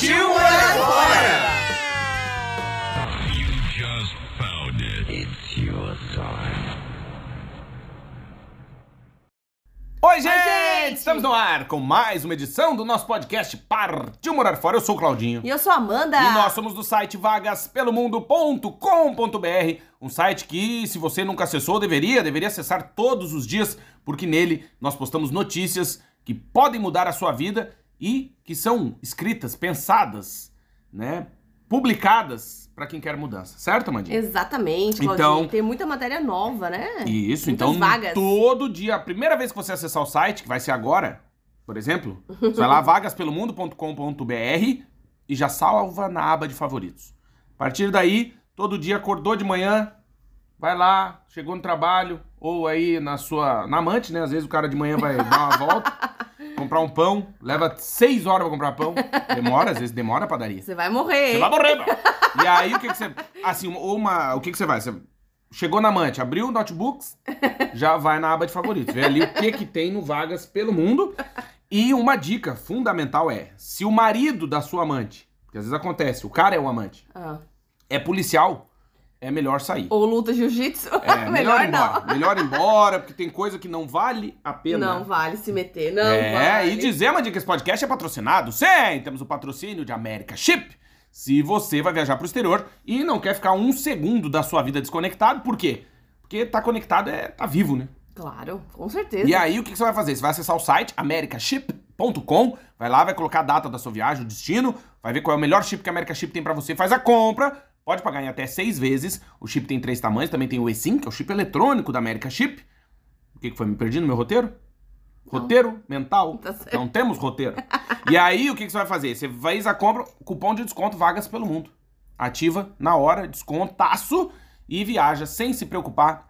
Partiu morar fora! Oi, gente! gente! Estamos no ar com mais uma edição do nosso podcast Partiu Morar Fora. Eu sou o Claudinho. E eu sou a Amanda. E nós somos do site vagaspelomundo.com.br, um site que, se você nunca acessou, deveria, deveria acessar todos os dias, porque nele nós postamos notícias que podem mudar a sua vida e que são escritas, pensadas, né, publicadas para quem quer mudança, certo, Amandinha? Exatamente. Então- Tem muita matéria nova, né? Isso, Muitas então vagas. todo dia, a primeira vez que você acessar o site, que vai ser agora, por exemplo, você vai lá vagaspelomundo.com.br e já salva na aba de favoritos. A partir daí, todo dia acordou de manhã, vai lá, chegou no trabalho ou aí na sua na amante, né? Às vezes o cara de manhã vai dar uma volta, comprar um pão, leva seis horas pra comprar pão, demora, às vezes demora a padaria. Você vai morrer, Você vai morrer, mano. E aí, o que que você... Assim, uma... O que que você vai? Você chegou na amante, abriu o notebooks, já vai na aba de favoritos. Vê ali o que que tem no Vagas pelo Mundo. E uma dica fundamental é, se o marido da sua amante, que às vezes acontece, o cara é o amante, Ah. é policial, é melhor sair. Ou luta jiu-jitsu. É, melhor, Melhor ir embora. não. Melhor ir embora, porque tem coisa que não vale a pena. Não vale se meter, não é, vale. e dizer, Mandinha, que esse podcast é patrocinado. Sim, temos o patrocínio de América Chip. Se você vai viajar pro exterior e não quer ficar um segundo da sua vida desconectado, por quê? Porque tá conectado é tá vivo, né? Claro, com certeza. E aí, o que você vai fazer? Você vai acessar o site americaship.com, vai lá, vai colocar a data da sua viagem, o destino, vai ver qual é o melhor chip que a America Chip tem pra você, faz a compra, pode pagar em até seis vezes. O chip tem três tamanhos, também tem o eSIM, que é o chip eletrônico da America Chip. O que, que foi? Me perdi no meu roteiro? Roteiro mental? Tá. Não temos roteiro. e aí, o que, que você vai fazer? Você faz a compra, cupom de desconto Vagas pelo Mundo. Ativa na hora, descontaço e viaja sem se preocupar,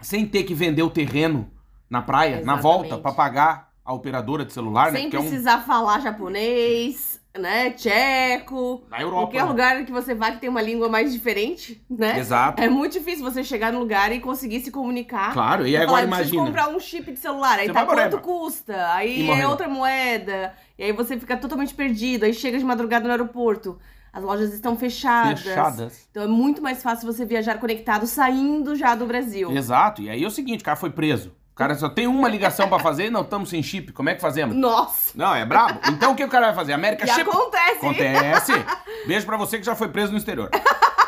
sem ter que vender o terreno na praia, na Exatamente. volta, pra pagar a operadora de celular, né? Sem Porque é um- precisar falar japonês, né? Tcheco. Na Europa. Qualquer né? lugar que você vá que tem uma língua mais diferente, né? Exato. É muito difícil você chegar no lugar e conseguir se comunicar. Claro, e E agora falar, "Eu preciso imagina. comprar um chip de celular. Aí Você tá vai quanto custa? Aí é outra moeda. E aí você fica totalmente perdido. Aí chega de madrugada no aeroporto. As lojas estão fechadas. Fechadas. Então é muito mais fácil você viajar conectado saindo já do Brasil. Exato. E aí é o seguinte, o cara foi preso. O cara só tem uma ligação pra fazer, não estamos sem chip. Como é que fazemos? Nossa! Não, é brabo. Então o que o cara vai fazer? América E Chip. acontece! Acontece. Beijo pra você que já foi preso no exterior.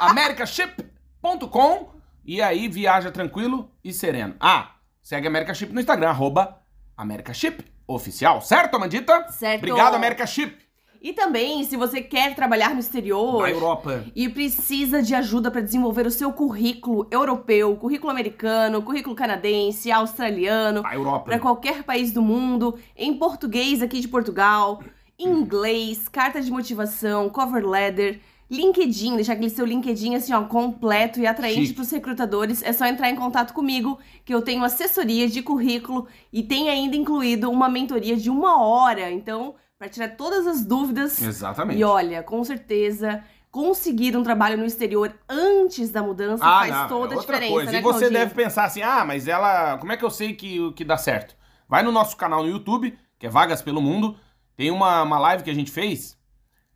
americaship.com e aí viaja tranquilo e sereno. Ah, segue a America Chip no Instagram, arroba Americaship oficial. Certo, Amandita? Certo. Obrigado, America Chip. E também, se você quer trabalhar no exterior Na Europa. e precisa de ajuda para desenvolver o seu currículo europeu, currículo americano, currículo canadense, australiano, para qualquer país do mundo, em português aqui de Portugal, inglês, carta de motivação, cover letter, LinkedIn, deixar aquele seu LinkedIn assim, ó, completo e atraente para os recrutadores, é só entrar em contato comigo, que eu tenho assessoria de currículo e tem ainda incluído uma mentoria de uma hora, então, para tirar todas as dúvidas. Exatamente. E olha, com certeza, conseguir um trabalho no exterior antes da mudança Ah, faz não, toda é a diferença, coisa. né, e você Claudinho? deve pensar assim: ah, mas ela. Como é que eu sei que, que dá certo? Vai no nosso canal no YouTube, que é Vagas pelo Mundo. Tem uma, uma live que a gente fez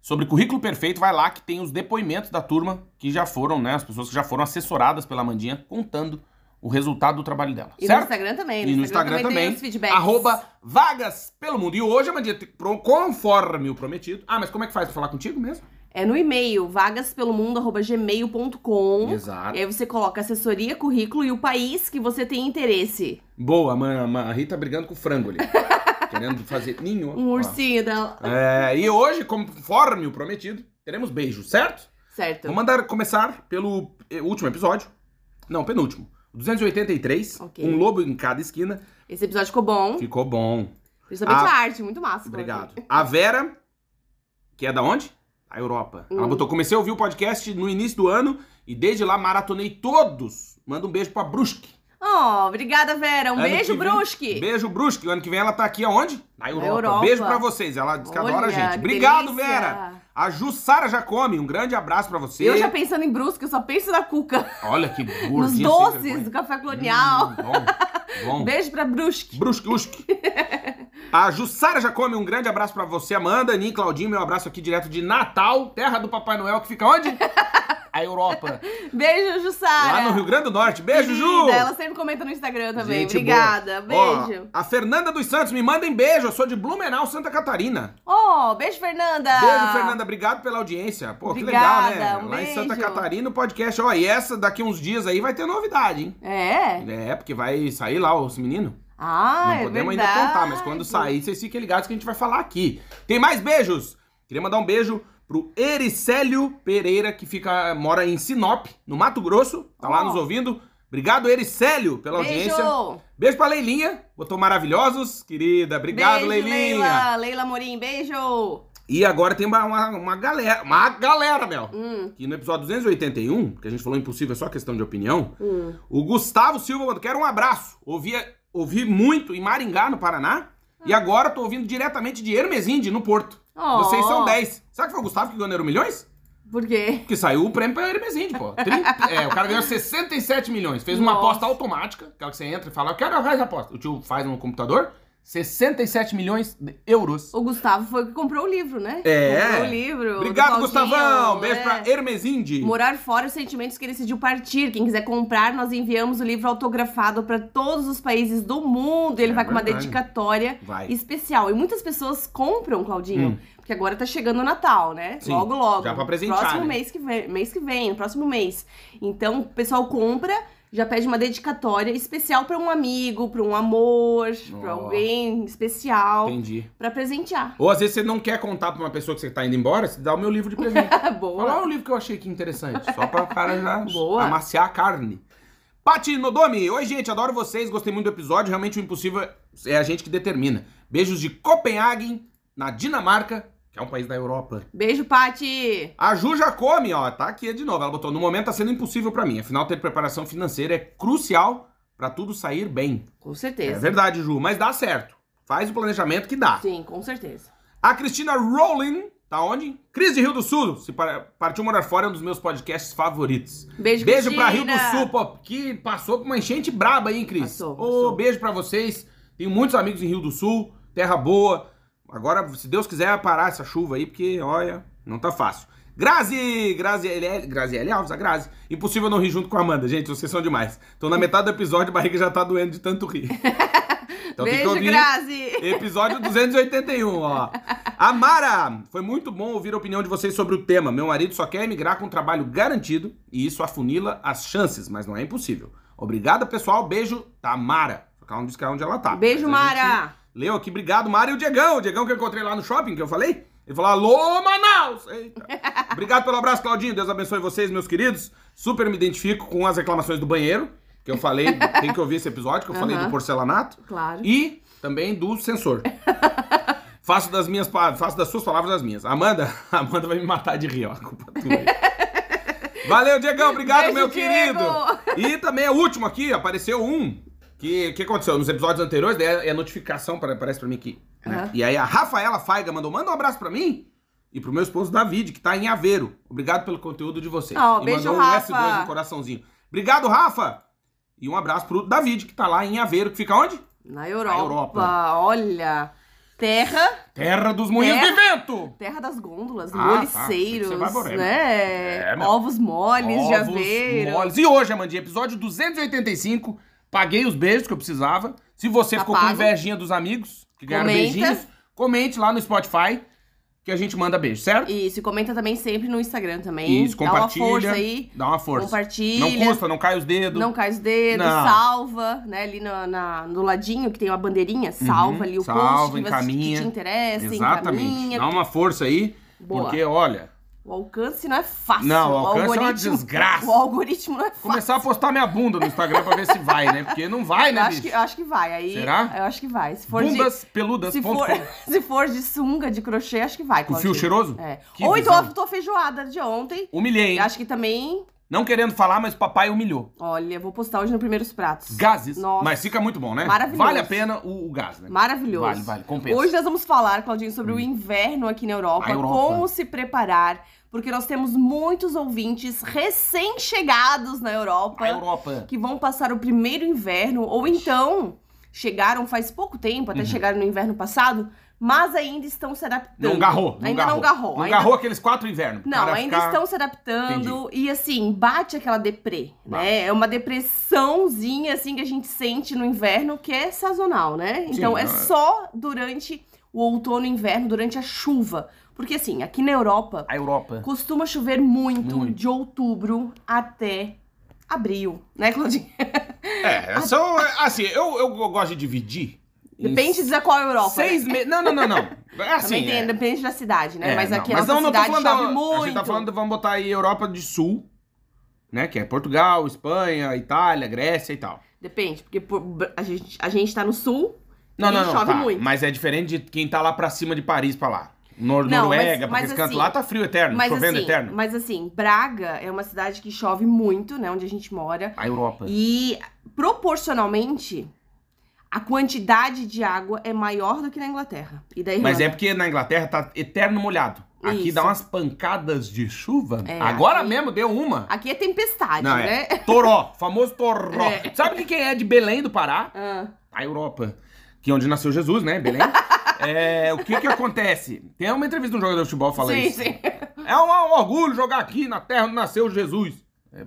sobre currículo perfeito. Vai lá que tem os depoimentos da turma que já foram, né? As pessoas que já foram assessoradas pela Mandinha contando o resultado do trabalho dela. E no certo? Instagram também. E no Instagram tem também, os feedbacks. arroba Vagas pelo Mundo. E hoje, Mandinha, te- pro- conforme o prometido. Ah, mas como é que faz pra falar contigo mesmo? É no e-mail, vagaspelomundo.gmail.com. Exato. E aí você coloca assessoria, currículo e o país que você tem interesse. Boa, a, Rita brigando com o frango ali. querendo fazer ninho. Um ursinho dela. É, e hoje, conforme o prometido, teremos beijos, certo? Certo. Vou mandar começar pelo eh, último episódio. Não, penúltimo. 283. Ok. Um lobo em cada esquina. Esse episódio ficou bom. Ficou bom. Principalmente A- a arte, muito massa. Obrigado. A Vera, que é da onde? A Europa. Ela Hum. botou, comecei a ouvir o podcast no início do ano e desde lá maratonei todos. Manda um beijo pra Brusque. Oh, obrigada, Vera. Um Ano beijo, que vem- Brusque. Beijo, Brusque. O ano que vem ela tá aqui aonde? Na Europa. Europa. Beijo pra vocês. Ela diz que adora a Olha, gente. que Obrigado, delícia. Vera. A Jussara Jacome, um grande abraço pra você. Eu já pensando em Brusque, eu só penso na cuca. Olha que Nos gordinha sem doces do café colonial. Hum, bom, bom. Beijo pra Brusque. Brusque, Brusque. A Jussara Jacome, um grande abraço pra você, Amanda, e Claudinho. Meu abraço aqui direto de Natal, terra do Papai Noel, que fica onde? A Europa. Beijo, Jussara. Lá no Rio Grande do Norte. Beijo, Ju! Querida, Ela sempre comenta no Instagram também. Gente Obrigada. boa. Beijo. Ó, a Fernanda dos Santos, me mandem beijo. Eu sou de Blumenau, Santa Catarina. Oh, beijo, Fernanda. Beijo, Fernanda. Obrigado pela audiência. Pô, que Obrigada, legal, né? um Lá em Santa beijo. Catarina, o podcast. Ó, e essa daqui uns dias aí vai ter novidade, hein? É? É, porque vai sair lá os meninos. Ah, Não é podemos verdade. ainda contar, mas quando sair, vocês fiquem ligados que a gente vai falar aqui. Tem mais beijos? Queria mandar um beijo pro Ericélio Pereira, que fica, mora em Sinop, no Mato Grosso. Tá lá Ó. nos ouvindo. Obrigado, Ericélio, pela Beijo. audiência. Beijo pra Leilinha. Botou maravilhosos, querida. Obrigado, beijo, Leilinha. Leila. Leila Morim, beijo. E agora tem uma, uma, uma galera, uma galera, Mel. Hum, Que no episódio 281, que a gente falou impossível, é só questão de opinião, hum. o Gustavo Silva mandou, quero um abraço. Ouvi, ouvi muito em Maringá, no Paraná, e agora tô ouvindo diretamente de Hermesinde, no Porto. Oh. Vocês são 10. Sabe que foi o Gustavo que ganhou Euro Milhões? Por quê? Que saiu o prêmio pra Hermesinde, pô. Trinta- é, o cara ganhou 67 milhões. Fez uma Nossa. aposta automática, aquela que você entra e fala, eu quero a aposta. O tio faz no computador, 67 milhões de euros. O Gustavo foi o que comprou o livro, né? É. Comprou o livro. do Obrigado, Gustavão. Beijo é. pra Hermesinde. Morar fora os sentimentos que ele decidiu partir. Quem quiser comprar, nós enviamos o livro autografado para todos os países do mundo. Ele É vai com uma dedicatória Vai. especial. E muitas pessoas compram, Claudinho, Hum. porque agora tá chegando o Natal, né? Sim, logo, logo. já pra presentear, Próximo né? mês que vem, mês que vem, no próximo mês. Então, o pessoal compra, já pede uma dedicatória especial para um amigo, para um amor, para Ó. alguém especial, Entendi. para presentear. Ou às vezes você não quer contar pra uma pessoa que você tá indo embora, você dá o meu livro de presente. Boa. olha o livro que eu achei aqui interessante. Só pra o cara já Boa. amaciar a carne. Pati Nodomi, oi gente, adoro vocês, gostei muito do episódio. Realmente o impossível é a gente que determina. Beijos de Copenhagen, na Dinamarca, que é um país da Europa. Beijo, Pati! A Ju já come, ó, tá aqui de novo. Ela botou: no momento tá sendo impossível pra mim. Afinal, ter preparação financeira é crucial pra tudo sair bem. Com É certeza. verdade, Ju, mas dá certo. Faz o planejamento que dá. Sim, com certeza. A Cristina Rowling, tá onde? Cris de Rio do Sul. Se para- partiu morar fora é um dos meus podcasts favoritos. Beijo, Beijo pra Rio do Sul, pô, que passou por uma enchente braba aí, hein, Cris? Passou, passou. beijo pra vocês. Tenho muitos amigos em Rio do Sul, terra boa. Agora, se Deus quiser parar essa chuva aí, porque, olha, não tá fácil. Grazi! Graziele, Graziele Alves, a Grazi. Impossível não rir junto com a Amanda. Gente, vocês são demais. Tô na metade do episódio, a barriga já tá doendo de tanto rir. Então tem que Beijo, ouvir Grazi! Episódio 281, ó. Amara, foi muito bom ouvir a opinião de vocês sobre o tema. Meu marido só quer emigrar com um trabalho garantido e isso afunila as chances, mas não é impossível. Obrigada, pessoal. Beijo, Tamara. Ela não disse que é onde ela tá. Beijo, Mas a gente Mara! Leu aqui, obrigado, Mara e o Diegão. O Diegão que eu encontrei lá no shopping, que eu falei. Ele falou, alô, Manaus! Eita. Obrigado pelo abraço, Claudinho. Deus abençoe vocês, meus queridos. Super me identifico com as reclamações do banheiro, que eu falei, tem que ouvir esse episódio, que eu falei Aham. do porcelanato. Claro. E também do sensor. faço das minhas faço das suas palavras as minhas. Amanda, Amanda vai me matar de rir, ó. A culpa é tua. Valeu, Diegão, obrigado, Beijo, meu Diego. querido. E também o último aqui, apareceu um que que aconteceu nos episódios anteriores, daí é a notificação para aparece para mim aqui. né? E aí a Rafaela Faiga mandou, manda um abraço pra mim. E pro meu esposo David, que tá em Aveiro. Obrigado pelo conteúdo de vocês. Ó, e beijo, mandou um Rafa. S2 no coraçãozinho. Obrigado, Rafa! E um abraço pro David, que tá lá em Aveiro, que fica onde? Na Europa. Europa. Olha. Terra. Terra dos Moinhos Terra- de Vento! Terra das gôndolas, Ah, moliceiros, tá. Vai morrer, né? É. Ovos moles de Ovos aveiro. moles. E hoje, Amandinha, episódio 285. Paguei os beijos que eu precisava. Se você Tá ficou com invejinha dos amigos que ganharam Comenta. beijinhos, comente lá no Spotify que a gente manda beijo, certo? Isso, e comenta também sempre no Instagram também. Isso, Dá uma compartilha. força aí. Dá uma força. Compartilha. Não custa, não cai os dedos. Não cai os dedos, Não. salva, né? Ali no, na- no ladinho que tem uma bandeirinha, salva ali o Uhum. salva, post que, você- que te interessa, Exatamente. encaminha. Dá uma força aí, Boa. porque olha, O alcance não é fácil. Não, o alcance é uma desgraça. O algoritmo não é fácil. Começar a postar minha bunda no Instagram pra ver se vai, né? Porque não vai, né, eu acho, que, eu acho que vai. Aí, Será? Eu acho que vai. Se for de, Bundas peludas. se for, se for de sunga, de crochê, acho que vai. Com fio cheiroso? É. Que Ou então a tua feijoada de ontem. Humilhei, hein? Acho que também. Não querendo falar, mas papai humilhou. Olha, vou postar hoje no Primeiros Pratos. Gases. Nossa. Mas fica muito bom, né? Maravilhoso. Vale a pena o, o gás, né? Maravilhoso. Vale, vale, compensa. Hum. Hoje nós vamos falar, Claudinho, sobre o inverno aqui na Europa, Europa. como se preparar, porque nós temos muitos ouvintes recém-chegados na Europa, A Europa. que vão passar o primeiro inverno, ou então chegaram faz pouco tempo, Uhum. até chegaram no inverno passado, mas ainda estão se adaptando. Não garrou. Não ainda garrou. não garrou. Não ainda garrou aqueles quatro invernos. Não, ainda ficar- estão se adaptando e assim, bate aquela deprê, Bate. né? É uma depressãozinha assim que a gente sente no inverno que é sazonal, né? Então Sim, é é. só durante o outono e inverno, durante a chuva. Porque assim, aqui na Europa A Europa. costuma chover muito, Muito. de outubro até abril, né, Claudinha? É, são. Assim, eu, eu gosto de dividir. Depende de qual Europa. Seis né? meses. Não, não, não, não. É assim. Tem, é. depende da cidade, né? É, Mas não, aqui a mas nossa não, não tô cidade falando chove da- muito. A gente tá falando, vamos botar aí Europa de Sul, né? Que é Portugal, Espanha, Itália, Grécia e tal. Depende, porque por- a, gente, a gente tá no sul Não, e não, não. chove tá. muito. Mas é diferente de quem tá lá pra cima de Paris pra lá. Nor Não, Noruega, mas- mas esse canto assim- lá tá frio eterno, Mas chovendo assim, eterno. mas assim, Braga é uma cidade que chove muito, né? Onde a gente mora. A Europa. E proporcionalmente, a quantidade de água é maior do que na Inglaterra. E daí Mas é porque na Inglaterra tá eterno molhado. Aqui Isso. dá umas pancadas de chuva. É, Agora aqui- mesmo deu uma. Aqui é tempestade, Não, né? é toró, famoso toró. É. Sabe que quem é de Belém do Pará? Ah, A Europa. Que é onde nasceu Jesus, né? Belém. É, o que que acontece? Tem uma entrevista de um jogador de futebol falando sim, isso. sim. É um, um orgulho jogar aqui na terra onde nasceu Jesus.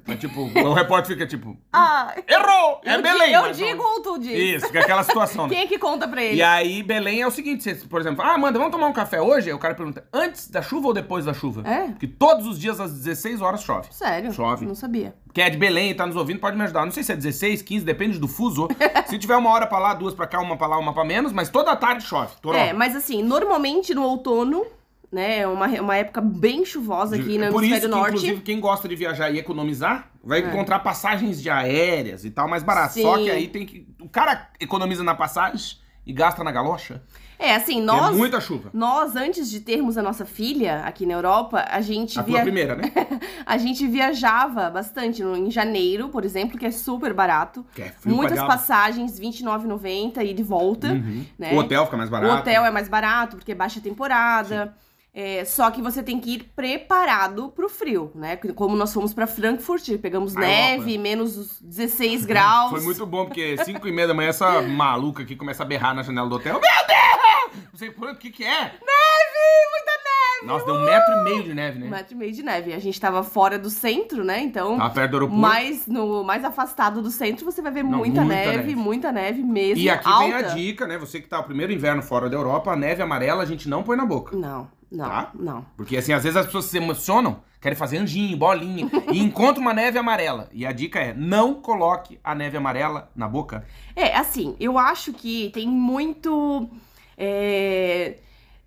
É, tipo, o repórter fica tipo, Ah, errou! É Belém! eu digo ou tu diz? Isso, que aquela situação, né? Quem é que conta pra ele? E aí, Belém é o seguinte, você, por exemplo, ah, Amanda, vamos tomar um café hoje? Aí o cara pergunta, antes da chuva ou depois da chuva? É? Porque todos os dias às 16 horas chove. Sério? Chove. Não sabia. Quem é de Belém e tá nos ouvindo pode me ajudar. Não sei se é 16, 15, depende do fuso. se tiver uma hora pra lá, duas pra cá, uma pra lá, uma pra menos, mas toda tarde chove. Toró. É, mas assim, normalmente no outono, né? É uma, uma época bem chuvosa aqui no É Por isso que, norte. inclusive, quem gosta de viajar e economizar, vai É. encontrar passagens de aéreas e tal mais barato. Sim. Só que aí tem que... O cara economiza na passagem e gasta na galocha. É, assim, que nós. É muita chuva. Nós, antes de termos a nossa filha aqui na Europa, a gente, A via... primeira, né? a gente viajava bastante no, em janeiro, por exemplo, que é super barato. Que é frio Muitas passagens, R$29,90 e de volta. Uhum. né? O hotel fica mais O barato. hotel é mais barato, porque é baixa temporada. É, só que você tem que ir preparado pro frio, né? Como nós fomos pra Frankfurt, pegamos A neve, menos 16 graus. Foi muito bom, porque 5 e meia da manhã essa maluca aqui começa a berrar na janela do hotel. Meu Deus! Não sei por o que que é. Neve! Muita neve! Nossa, deu um metro e meio de neve, né? Um metro e meio de neve. A gente tava fora do centro, né? Então, Tava perto do aeroporto. mais, no, mais afastado do centro, você vai ver Não, muita, muita neve, neve. muita neve mesmo. E aqui alta. vem a dica, né? Você que tá o primeiro inverno fora da Europa, a neve amarela a gente não põe na boca. Não, não, Tá? não. Porque assim, às vezes as pessoas se emocionam, querem fazer anjinho, bolinha, e encontram uma neve amarela. E a dica é, não coloque a neve amarela na boca. É, assim, eu acho que tem muito. é,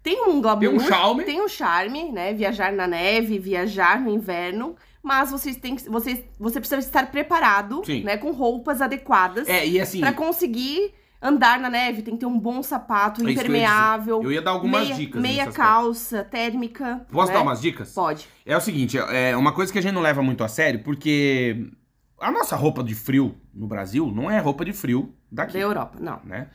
Tem um glamour. Tem um charme. Tem um charme, né? Viajar na neve, viajar no inverno. Mas vocês têm que, vocês, você precisa estar preparado, Sim. né? Com roupas adequadas É, e assim, pra conseguir andar na neve. Tem que ter um bom sapato, É que eu impermeável. eu ia dar algumas meia, dicas Meia aspecto. calça térmica. posso né? dar umas dicas? Pode. É o seguinte, é uma coisa que a gente não leva muito a sério, porque a nossa roupa de frio no Brasil não é roupa de frio daqui, Da Europa, não. né?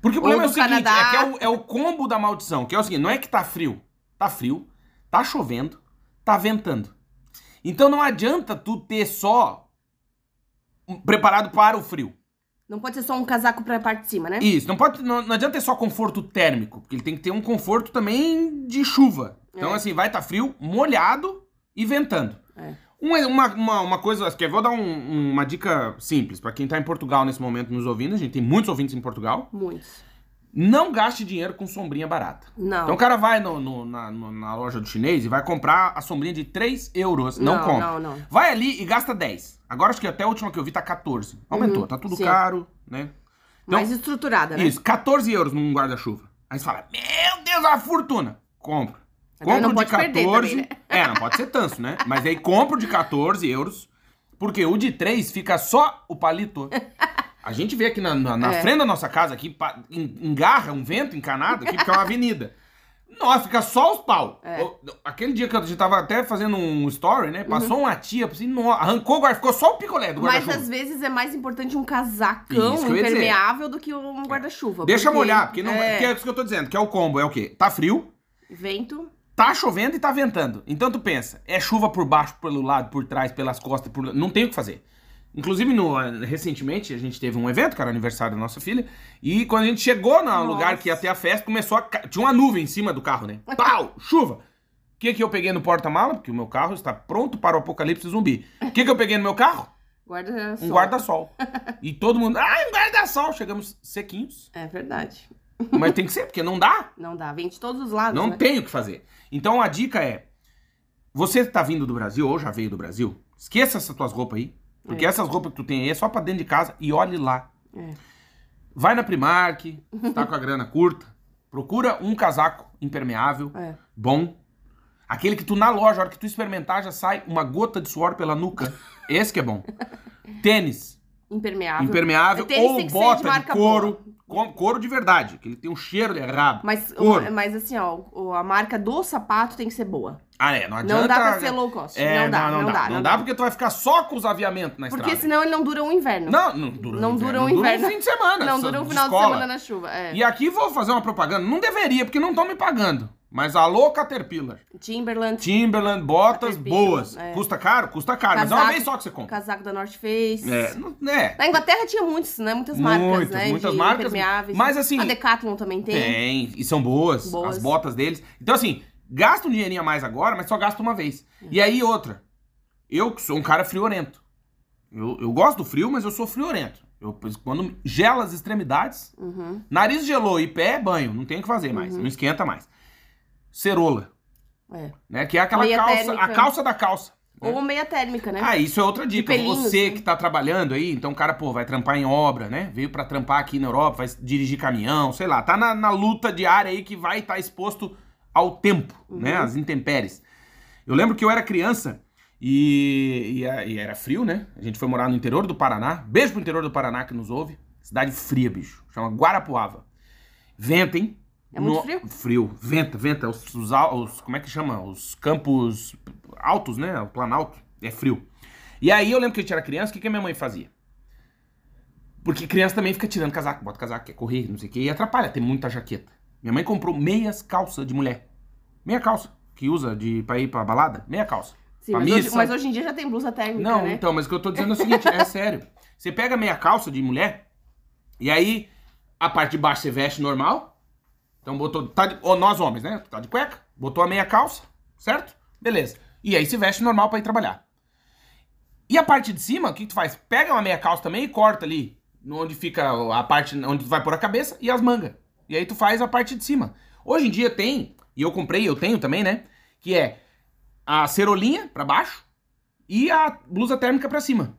Porque o problema é o seguinte, Canadá. é que é o, é o combo da maldição, que é o seguinte, não é que tá frio, tá frio, tá chovendo, tá ventando. Então não adianta tu ter só preparado para o frio. Não pode ser só um casaco pra parte de cima, né? Isso, não, pode, não, não adianta ter só conforto térmico, porque ele tem que ter um conforto também de chuva. Então, É. assim, vai estar frio, molhado e ventando. É. Uma, uma, uma, coisa, que eu vou dar um- uma dica simples para quem tá em Portugal nesse momento nos ouvindo, a gente tem muitos ouvintes em Portugal. Muitos. Não gaste dinheiro com sombrinha barata. Não. Então o cara vai no- no- na, no- na loja do chinês e vai comprar a sombrinha de 3 euros. Não, não, compra. não, não. Vai ali e gasta 10. Agora acho que até a última que eu vi tá 14. Aumentou, Uhum, tá tudo sim. caro, né? Então, Mais estruturada, né? isso, 14 euros num guarda-chuva. Aí você fala, meu Deus, é uma fortuna. Compra. Compra não de pode perder 14. também, né? É, não pode ser tanso, né? Mas aí compra o de 14 euros, porque o de 3 fica só o palito. A gente vê aqui na, na, na É. frente da nossa casa, aqui, engarra um vento encanado aqui, porque é uma avenida. Nossa, fica só os pau. É. Aquele dia que a gente tava até fazendo um story, né? Passou Uhum. uma tia, assim, arrancou o guarda, ficou só o picolé do Mas guarda-chuva. às vezes é mais importante um casacão impermeável do que um guarda-chuva. Deixa porque- molhar, porque não, é, porque é isso que eu tô dizendo, que é o combo, é o quê? Tá frio, Vento. tá chovendo e tá ventando. Então tu pensa, é chuva por baixo, pelo lado, por trás, pelas costas, por... não tem o que fazer. Inclusive, no, recentemente, a gente teve um evento, que era aniversário da nossa filha, e quando a gente chegou no Nossa. lugar que ia ter a festa, começou a... Tinha uma nuvem em cima do carro, né? Pau! Chuva! O que que eu peguei no porta-mala? Porque o meu carro está pronto para o apocalipse zumbi. O que que eu peguei no meu carro? Guarda Um guarda-sol. E todo mundo, ah, um guarda-sol! Chegamos sequinhos. É verdade. Mas tem que ser, porque não dá. Não dá. Vem de todos os lados. Não né? tem o que fazer. Então a dica é: você tá vindo do Brasil ou já veio do Brasil, esqueça essas tuas roupas aí. Porque essas roupas que tu tem aí é só pra dentro de casa e olhe lá. É. Vai na Primark, tá com a grana curta, procura um casaco impermeável, É. bom. Aquele que tu na loja, a hora que tu experimentar, já sai uma gota de suor pela nuca. Esse que é bom. Tênis Impermeável. impermeável Tênis ou de bota de, marca couro. couro de verdade, que ele tem um cheiro de rabo. Mas, Couro. mas assim, ó, a marca do sapato tem que ser boa. Ah, é, não adianta. Não dá pra ser low cost. É, não, dá, não, dá, Não dá porque tu vai ficar só com os aviamentos na Porque estrada. senão ele não dura um inverno. Não, não dura Não um dura inverno. um inverno. um fim de semana. Não dura um de final de escola. semana na chuva. É. E aqui vou fazer uma propaganda. Não deveria, porque não estão me pagando. Mas alô, Caterpillar. Timberland, Timberland, botas boas. é. Custa caro? Custa caro. Mas é uma Casaco- vez só que você compra. casaco da North Face. É, não- é. Na Inglaterra tinha muitos, né? Muitas marcas, Muitas, né? muitas de marcas, mas assim- A Decathlon também tem. Tem, e são boas, Boas. as botas deles. Então, assim, gasta um dinheirinho a mais agora, mas só gasta uma vez. E aí, outra. Eu que sou um cara friorento. Eu, eu gosto do frio, mas eu sou friorento. Eu, quando gela as extremidades, Uhum. nariz gelou e pé, banho. Não tem o que fazer mais, não esquenta mais. Cerola, É. né? Que é aquela Meia calça, térmica. a calça da calça. né? Ou meia térmica, né? Ah, isso é outra dica. pelinhos, Você né? que tá trabalhando aí, então o cara, pô, vai trampar em obra, né? Veio pra trampar aqui na Europa, vai dirigir caminhão, sei lá, tá na, na luta diária aí que vai estar exposto ao tempo, Uhum. né? Às intempéries. Eu lembro que eu era criança e, e, e era frio, né? A gente foi morar no interior do Paraná. Beijo pro interior do Paraná que nos ouve. Cidade fria, bicho. Chama Guarapuava. Venta, hein? É muito frio? Frio. Venta, venta. Os, os, os- como é que chama? Os campos altos, né? O planalto. É frio. E aí eu lembro que a gente era criança, o que, que a minha mãe fazia? Porque criança também fica tirando casaco, bota casaco, quer correr, não sei o que, e atrapalha, tem muita jaqueta. Minha mãe comprou meias calças de mulher. Meia calça, que usa de, pra ir pra balada, meia calça. Sim, pra mas hoje, missa. mas hoje em dia já tem blusa térmica, Não, né? então, mas o que eu tô dizendo é o seguinte, é sério. Você pega meia calça de mulher, e aí a parte de baixo você veste normal. Então botou. Tá de, ou nós homens, né? Tá de cueca, botou a meia calça, certo? Beleza. E aí se veste normal pra ir trabalhar. E a parte de cima, o que, que tu faz? Pega uma meia calça também e corta ali. Onde fica a parte onde tu vai pôr a cabeça e as mangas. E aí tu faz a parte de cima. Hoje em dia tem, e eu comprei, eu tenho também, né? Que é a cerolinha pra baixo e a blusa térmica pra cima.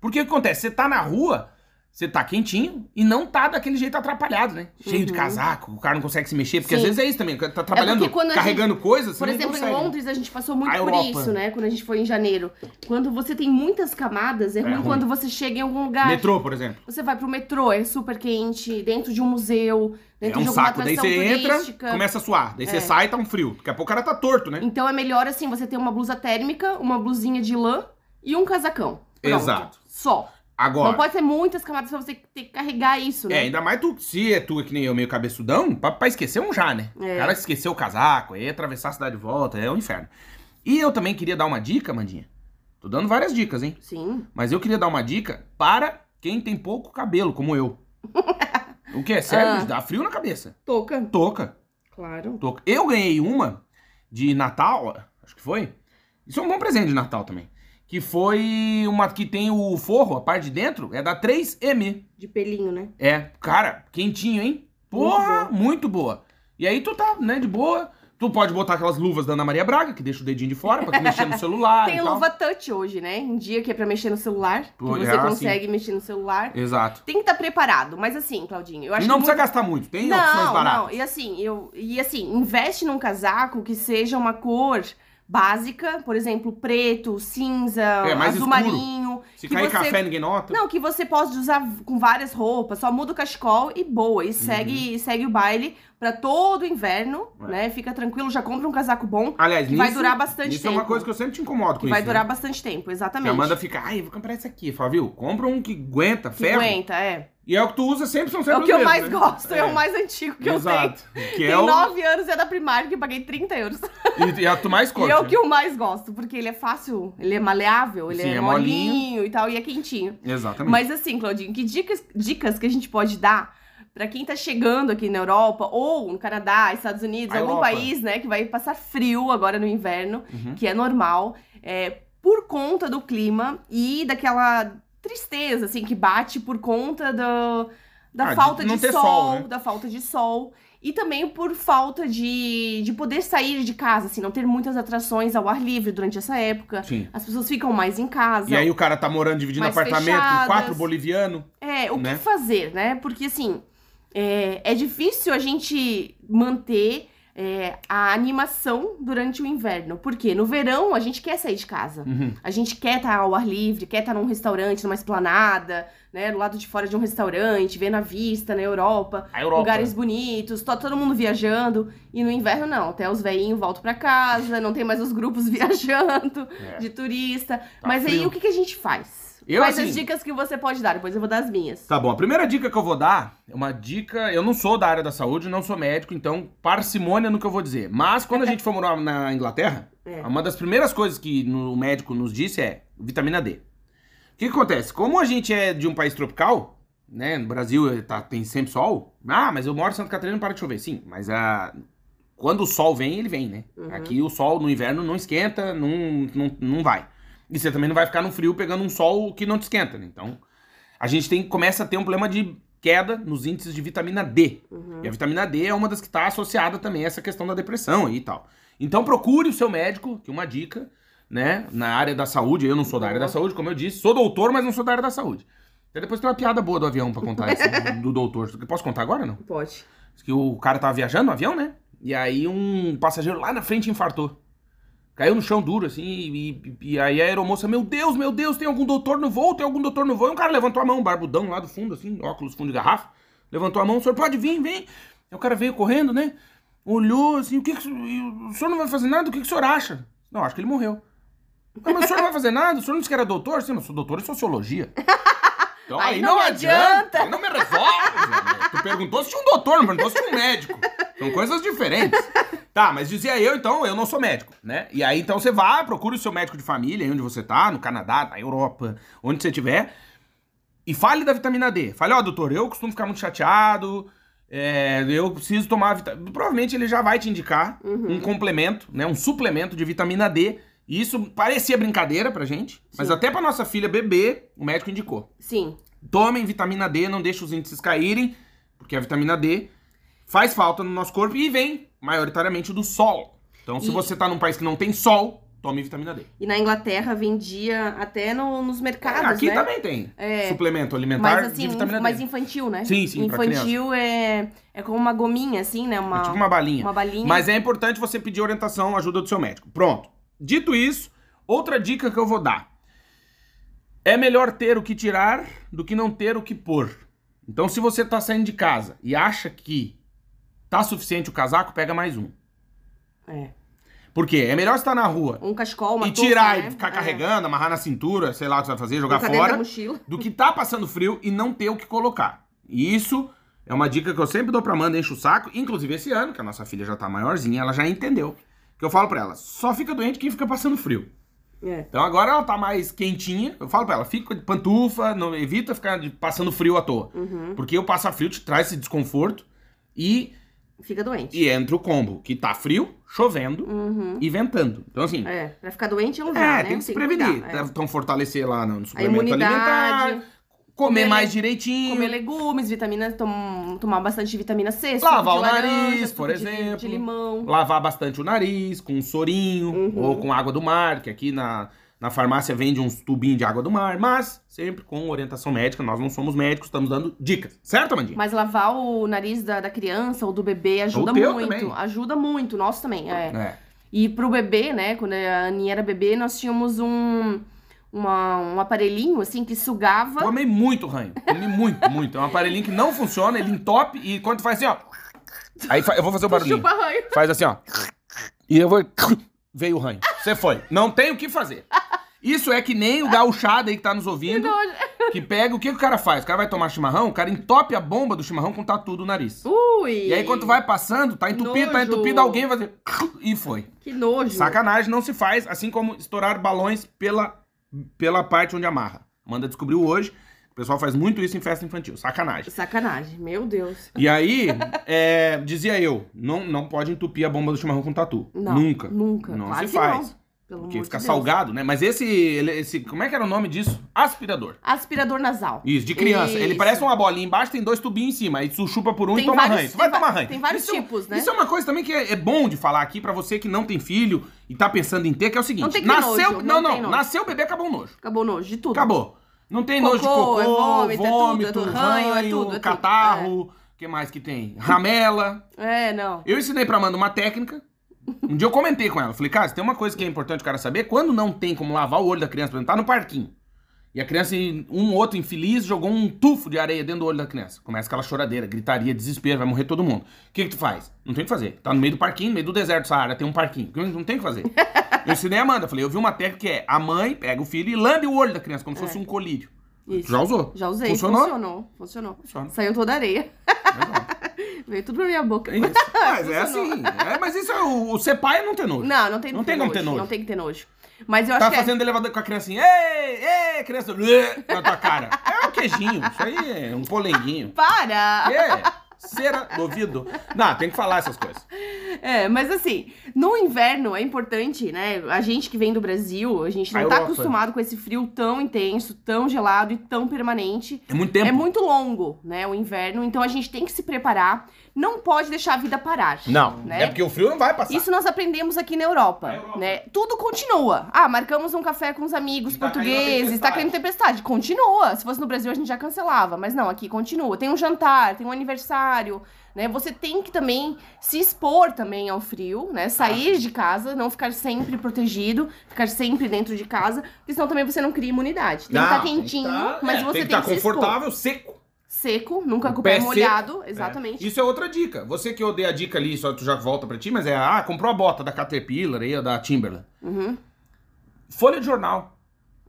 Porque o que acontece? Você tá na rua, você tá quentinho e não tá daquele jeito atrapalhado, né? Cheio de Uhum. casaco, o cara não consegue se mexer, porque Sim. às vezes é isso também, tá trabalhando, quando a carregando coisas, você Por exemplo, consegue. em Londres a gente passou muito por isso, né? Quando a gente foi em janeiro. Quando você tem muitas camadas, é ruim, ruim. quando você chega em algum lugar. Metrô, por exemplo. Você vai pro metrô, é super quente, dentro de um museu, É dentro um de alguma saco, daí você entra, turística. começa a suar. Daí você É. sai, tá um frio. Daqui a pouco o cara tá torto, né? Então é melhor assim, você ter uma blusa térmica, uma blusinha de lã e um casacão. Pronto. Exato. Só. Agora, Não pode ser muitas camadas pra você ter que carregar isso, é, né? ainda mais tu, se é tu que nem eu, meio cabeçudão, pra, pra esquecer um já, né? É. O cara esqueceu o casaco, aí atravessar a cidade de volta, é um inferno. E eu também queria dar uma dica, Mandinha. Tô dando várias dicas, hein? Sim. Mas eu queria dar uma dica para quem tem pouco cabelo, como eu. o que é sério? Ah. Dá frio na cabeça. Touca. Toca. Claro. Toca. Eu ganhei uma de Natal, acho que foi. Isso é um bom presente de Natal também. Que foi uma que tem o forro, a parte de dentro, é da 3M. De pelinho, né? É, cara, quentinho, hein? Muito Porra, boa. muito boa. E aí tu tá, né, de boa. Tu pode botar aquelas luvas da Ana Maria Braga, que deixa o dedinho de fora pra tu mexer no celular Tem e tal. luva touch hoje, né? Em dia que é pra mexer no celular. Pô, que você é, consegue mexer no celular. Exato. Tem que estar preparado. Mas assim, Claudinho, eu acho não que precisa muito- gastar muito, tem opções Não, baratas. não. E assim, eu e assim, investe num casaco que seja uma cor básica, por exemplo, preto, cinza, É, azul escuro. marinho. Se que cair você- café, ninguém nota. Não, que você pode usar com várias roupas, só muda o cachecol e boa. E segue, Uhum. segue o baile pra todo o inverno, É. né? Fica tranquilo, já compra um casaco bom, Aliás, que vai nisso- durar bastante Isso é uma tempo. coisa que eu sempre te incomodo com que isso. vai né? durar bastante tempo, Que a exatamente. Amanda fica, ai, vou comprar esse aqui. Fala, viu? Compra um que aguenta, que ferro. aguenta, é. E é o que tu usa sempre, são É sempre o que eu mais né? gosto, é. o mais antigo que Exato. eu tenho. Que Tem é o... 9 anos, é da Primark, eu paguei 30 euros. E, e é o que tu mais E curte. é o né? que eu mais gosto, porque ele é fácil, ele é maleável, ele Sim, é, é molinho, molinho. e tal, e é quentinho. Exatamente. Mas assim, Claudinho, que dicas, dicas que a gente pode dar pra quem tá chegando aqui na Europa, ou no Canadá, Estados Unidos, A algum Europa. país, né, que vai passar frio agora no inverno, Uhum. que é normal, é, por conta do clima e daquela tristeza, assim, que bate por conta do, da Ah, de falta de, ter sol, sol, né? da falta de sol. E também por falta de, de poder sair de casa, assim, não ter muitas atrações ao ar livre durante essa época. Sim. As pessoas ficam mais em casa. E aí o cara tá morando dividindo apartamento com fechadas. quatro bolivianos. É, o né? que fazer, né? Porque assim, é, é difícil a gente manter é, a animação durante o inverno. Porque no verão a gente quer sair de casa. Uhum. A gente quer estar ao ar livre, quer estar num restaurante, numa esplanada, né? Do lado de fora de um restaurante, vendo a vista na Europa. Europa. Lugares bonitos, tá todo mundo viajando. E no inverno, não. Até os velhinhos voltam pra casa, não tem mais os grupos viajando É. de turista. Tá Mas aí, frio. o que, que a gente faz? Eu, Quais assim- as dicas que você pode dar? Depois eu vou dar as minhas. Tá bom, a primeira dica que eu vou dar é uma dica. Eu não sou da área da saúde, não sou médico, então parcimônia no que eu vou dizer. Mas quando a gente for morar na Inglaterra, É. uma das primeiras coisas que o médico nos disse é vitamina D. O que, que acontece? Como a gente é de um país tropical, né? No Brasil eh, tá- tem sempre sol. Ah, mas eu moro em Santa Catarina e não para de chover. Sim, mas a. Quando o sol vem, ele vem, né? Uhum. Aqui o sol no inverno não esquenta, não, não, não vai. E você também não vai ficar no frio pegando um sol que não te esquenta, né? Então, a gente tem, começa a ter um problema de queda nos índices de vitamina D. Uhum. E a vitamina D é uma das que está associada também a essa questão da depressão aí e tal. Então procure o seu médico, que é uma dica, né? Na área da saúde, eu não sou da área da saúde, como eu disse, sou doutor, mas não sou da área da saúde. Até depois tem uma piada boa do avião pra contar essa, do, do doutor. Posso contar agora não? Pode. Diz que o cara tava viajando no avião, né? E aí um passageiro lá na frente infartou. Caiu no chão duro, assim, e, e- e aí a aeromoça, meu Deus, meu Deus, tem algum doutor no voo? Tem algum doutor no voo? E um cara levantou a mão, um barbudão lá do fundo, assim, óculos fundo de garrafa. Levantou a mão, o senhor pode vir, vem. Aí o cara veio correndo, né? Olhou assim, o que, que o senhor- não vai fazer nada? O que, que o senhor acha? Não, acho que ele morreu. "Ah, mas o senhor não vai fazer nada? O senhor não disse que era doutor? Sim, mas sou doutor em sociologia. Então, Aí não adianta. Aí não me resolve. Tu perguntou se tinha um doutor, não perguntou se tinha um médico. São coisas diferentes. Tá, mas dizia eu, então, eu não sou médico, né? E aí, então, você vai, procura o seu médico de família, onde você tá, no Canadá, na Europa, onde você estiver, e fale da vitamina D. Fale, ó, doutor, eu costumo ficar muito chateado, é, eu preciso tomar vitamina... Provavelmente ele já vai te indicar um complemento, né? Um suplemento de vitamina D. E isso parecia brincadeira pra gente, mas Sim. até pra nossa filha bebê, o médico indicou. Sim. Tomem vitamina D, não deixe os índices caírem, porque a vitamina D faz falta no nosso corpo e vem maioritariamente do sol. Então, se E- você tá num país que não tem sol, tome vitamina D. E na Inglaterra vendia até no- nos mercados, Aqui né? também tem É. suplemento alimentar Mas assim, de vitamina mais D. infantil, né? Sim, sim, Infantil é, é como uma gominha, assim, né? Uma, É tipo uma balinha. uma balinha. Mas é importante você pedir orientação, ajuda do seu médico. Pronto. Dito isso, outra dica que eu vou dar. É melhor ter o que tirar do que não ter o que pôr. Então, se você tá saindo de casa e acha que tá suficiente o casaco, pega mais um. É. Por quê? É melhor estar na rua Um cachecol, uma e touca, tirar né? e ficar É. carregando, amarrar na cintura, sei lá o que você vai fazer, jogar Colocar dentro da fora, mochila. do que tá passando frio e não ter o que colocar. E isso é uma dica que eu sempre dou pra Amanda, enche o saco. Inclusive esse ano, que a nossa filha já tá maiorzinha, ela já entendeu. Que eu falo pra ela, só fica doente quem fica passando frio. É. Então agora ela tá mais quentinha. Eu falo pra ela, fica de pantufa, não, evita ficar de- passando frio à toa. Uhum. Porque o passar frio te traz esse desconforto e, Fica doente. e entra o combo, que tá frio, chovendo Uhum. e ventando. Então assim, É, pra ficar doente não é, dá, né? tem que se prevenir. cuidar, é. Então fortalecer lá no A suplemento alimentar, comer comer mais direitinho. comer legumes, vitaminas, tom- tomar bastante vitamina C, Lavar de o laranja, nariz, por de- exemplo. De limão. Lavar bastante o nariz com um sorinho Uhum. ou com água do mar, que aqui na, na farmácia vende uns tubinhos de água do mar, mas sempre com orientação médica. Nós não somos médicos, estamos dando dicas. Certo, Amandinha? Mas lavar o nariz da, da criança ou do bebê ajuda muito. também. Ajuda muito, nosso também. É. É. E pro bebê, né, quando a Aninha era bebê, nós tínhamos um, uma- um aparelhinho, assim, que sugava. Tomei muito ranho. Comi muito, muito. É um aparelhinho que não funciona, ele entope e quando faz assim, ó. Aí eu vou fazer o barulhinho. Chupa ranho. Faz assim, ó. E eu vou. Veio o ranho. Você foi. Não tem o que fazer. Isso é que nem o gauchado aí que tá nos ouvindo, que pega, o que, que o cara faz? O cara vai tomar chimarrão, o cara entope a bomba do chimarrão com tatu do nariz. Ui! E aí quando vai passando, tá entupido, tá Nojo. entupido, alguém vai fazer... E foi. Que nojo. Sacanagem não se faz, assim como estourar balões pela, pela parte onde amarra. Amanda descobriu hoje, o pessoal faz muito isso em festa infantil. Sacanagem. Sacanagem, meu Deus. E aí, é, dizia eu, não, não pode entupir a bomba do chimarrão com tatu. Não, Nunca. nunca. Não Claro se faz. não. Pelo Porque fica de salgado, né? Mas esse, ele- esse. Como é que era o nome disso? Aspirador. Aspirador nasal. Isso, de criança. Ele Isso. parece uma bolinha embaixo, tem dois tubinhos em cima. Aí tu chupa por um Tem e toma vários- ranho. Tu vai va- tomar ranho. tem vários Isso é- tipos, né? Isso é uma coisa também que é, é bom de falar aqui pra você que não tem filho e tá pensando em ter, que é o seguinte. Não tem nasceu, nojo, não, não nasceu o bebê, acabou o nojo. Acabou o nojo de tudo. Acabou. Não tem nojo de Cocô, cocô, é vômito, é tudo, vômito, é tudo, ranho, é tudo, é tudo. catarro, o que mais que tem? Ramela. É, não. Eu ensinei pra Amanda uma técnica. Um dia eu comentei com ela. Falei, cara, tem uma coisa que é importante o cara saber. Quando não tem como lavar o olho da criança, por exemplo, tá no parquinho. E a criança, um outro infeliz, jogou um tufo de areia dentro do olho da criança. Começa aquela choradeira, gritaria, desespero, vai morrer todo mundo. O que que tu faz? Não tem o que fazer. Tá no meio do parquinho, no meio do deserto do Saara, tem um parquinho. Não tem o que fazer. Eu ensinei a Amanda. Falei, eu vi uma técnica que é a mãe pega o filho e lambe o olho da criança, como se fosse um colírio. Isso. Já usou? Já usei. Funcionou? Funcionou. Funcionou. Funciona. Saiu toda a areia. Legal. Veio tudo pra minha boca. É isso. Mas é assim. É, mas isso é o, o ser pai é não ter nojo. Não, não tem, Não ter tem como ter nojo. Não tem que ter nojo. Mas eu acho Tá que é- fazendo elevador com a criancinha. Ei, ei, criança. Na tua cara. É um queijinho. Isso aí é um polenguinho. Para! É. Cera do ouvido. Não, tem que falar essas coisas. É, mas assim, no inverno é importante, né? A gente que vem do Brasil, a gente A não tá Europa. acostumado com esse frio tão intenso, tão gelado e tão permanente. É muito tempo. É muito longo, né? O inverno, então a gente tem que se preparar. Não pode deixar a vida parar. Não, né? é porque o frio não vai passar. Isso nós aprendemos aqui na Europa, Na Europa. né? Tudo continua. Ah, marcamos um café com os amigos tá caindo portugueses, tá tempestade. caindo tempestade. Continua. Se fosse no Brasil, a gente já cancelava. Mas não, aqui continua. Tem um jantar, tem um aniversário, né? Você tem que também se expor também ao frio, né? Sair de casa, não ficar sempre protegido, ficar sempre dentro de casa, porque senão também você não cria imunidade. Tem que Não, estar tem que quentinho, tá- mas é, você tem que estar que se expor. confortável, seco. Seco, nunca com o pé pé seco. molhado, É. exatamente. Isso é outra dica. Você que odeia a dica ali, só tu já volta pra ti, mas é, ah, comprou a bota da Caterpillar aí, da Timberland. Uhum. Folha de jornal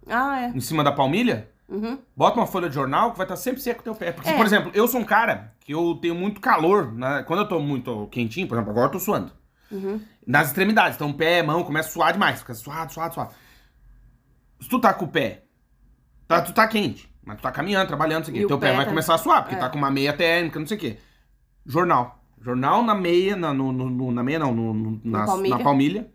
Ah, é. em cima da palmilha, Uhum. Bota uma folha de jornal que vai estar sempre seco o teu pé. Porque, É. por exemplo, eu sou um cara que eu tenho muito calor. né? Quando eu tô muito quentinho, por exemplo, agora eu tô suando. Uhum. Nas extremidades. Então, pé, mão, começa a suar demais. Fica suado, suado, suado. Se tu tá com o pé, tá, tu tá quente. Mas tu tá caminhando, trabalhando, não sei o quê. Teu pé pé vai tá- começar a suar, porque é. tá com uma meia térmica, não sei o quê. Jornal. Jornal na meia, na, no, no- no- na meia não, no, no- Na na, palmilha. na palmilha.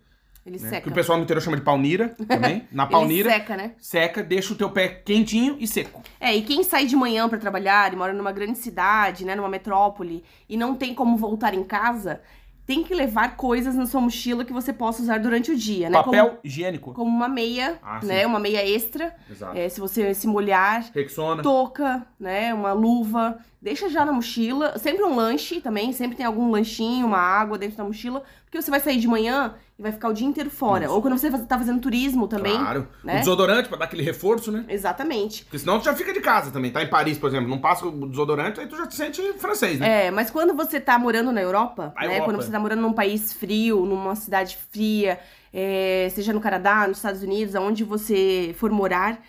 Ele né? seca. Que o pessoal no interior chama de paunira também. Na Ele paunira, seca, né? seca, deixa o teu pé quentinho e seco. É, e quem sai de manhã pra trabalhar e mora numa grande cidade, né, numa metrópole, e não tem como voltar em casa, tem que levar coisas na sua mochila que você possa usar durante o dia, né? Papel Como, higiênico. como uma meia, Ah, né? sim. Uma meia extra, Exato. é, se você se molhar. Rexona. Touca, né? Uma luva. Deixa já na mochila. Sempre um lanche também. Sempre tem algum lanchinho, uma água dentro da mochila. Porque você vai sair de manhã e vai ficar o dia inteiro fora. Nossa. Ou quando você tá fazendo turismo também. Claro. né? O desodorante pra dar aquele reforço, né? Exatamente. Porque senão tu já fica de casa também. Tá em Paris, por exemplo, não passa o desodorante, aí tu já te sente francês, né? É, mas quando você tá morando na Europa, Na né? Europa. Quando você tá morando num país frio, numa cidade fria, é, seja no Canadá, nos Estados Unidos, aonde você for morar,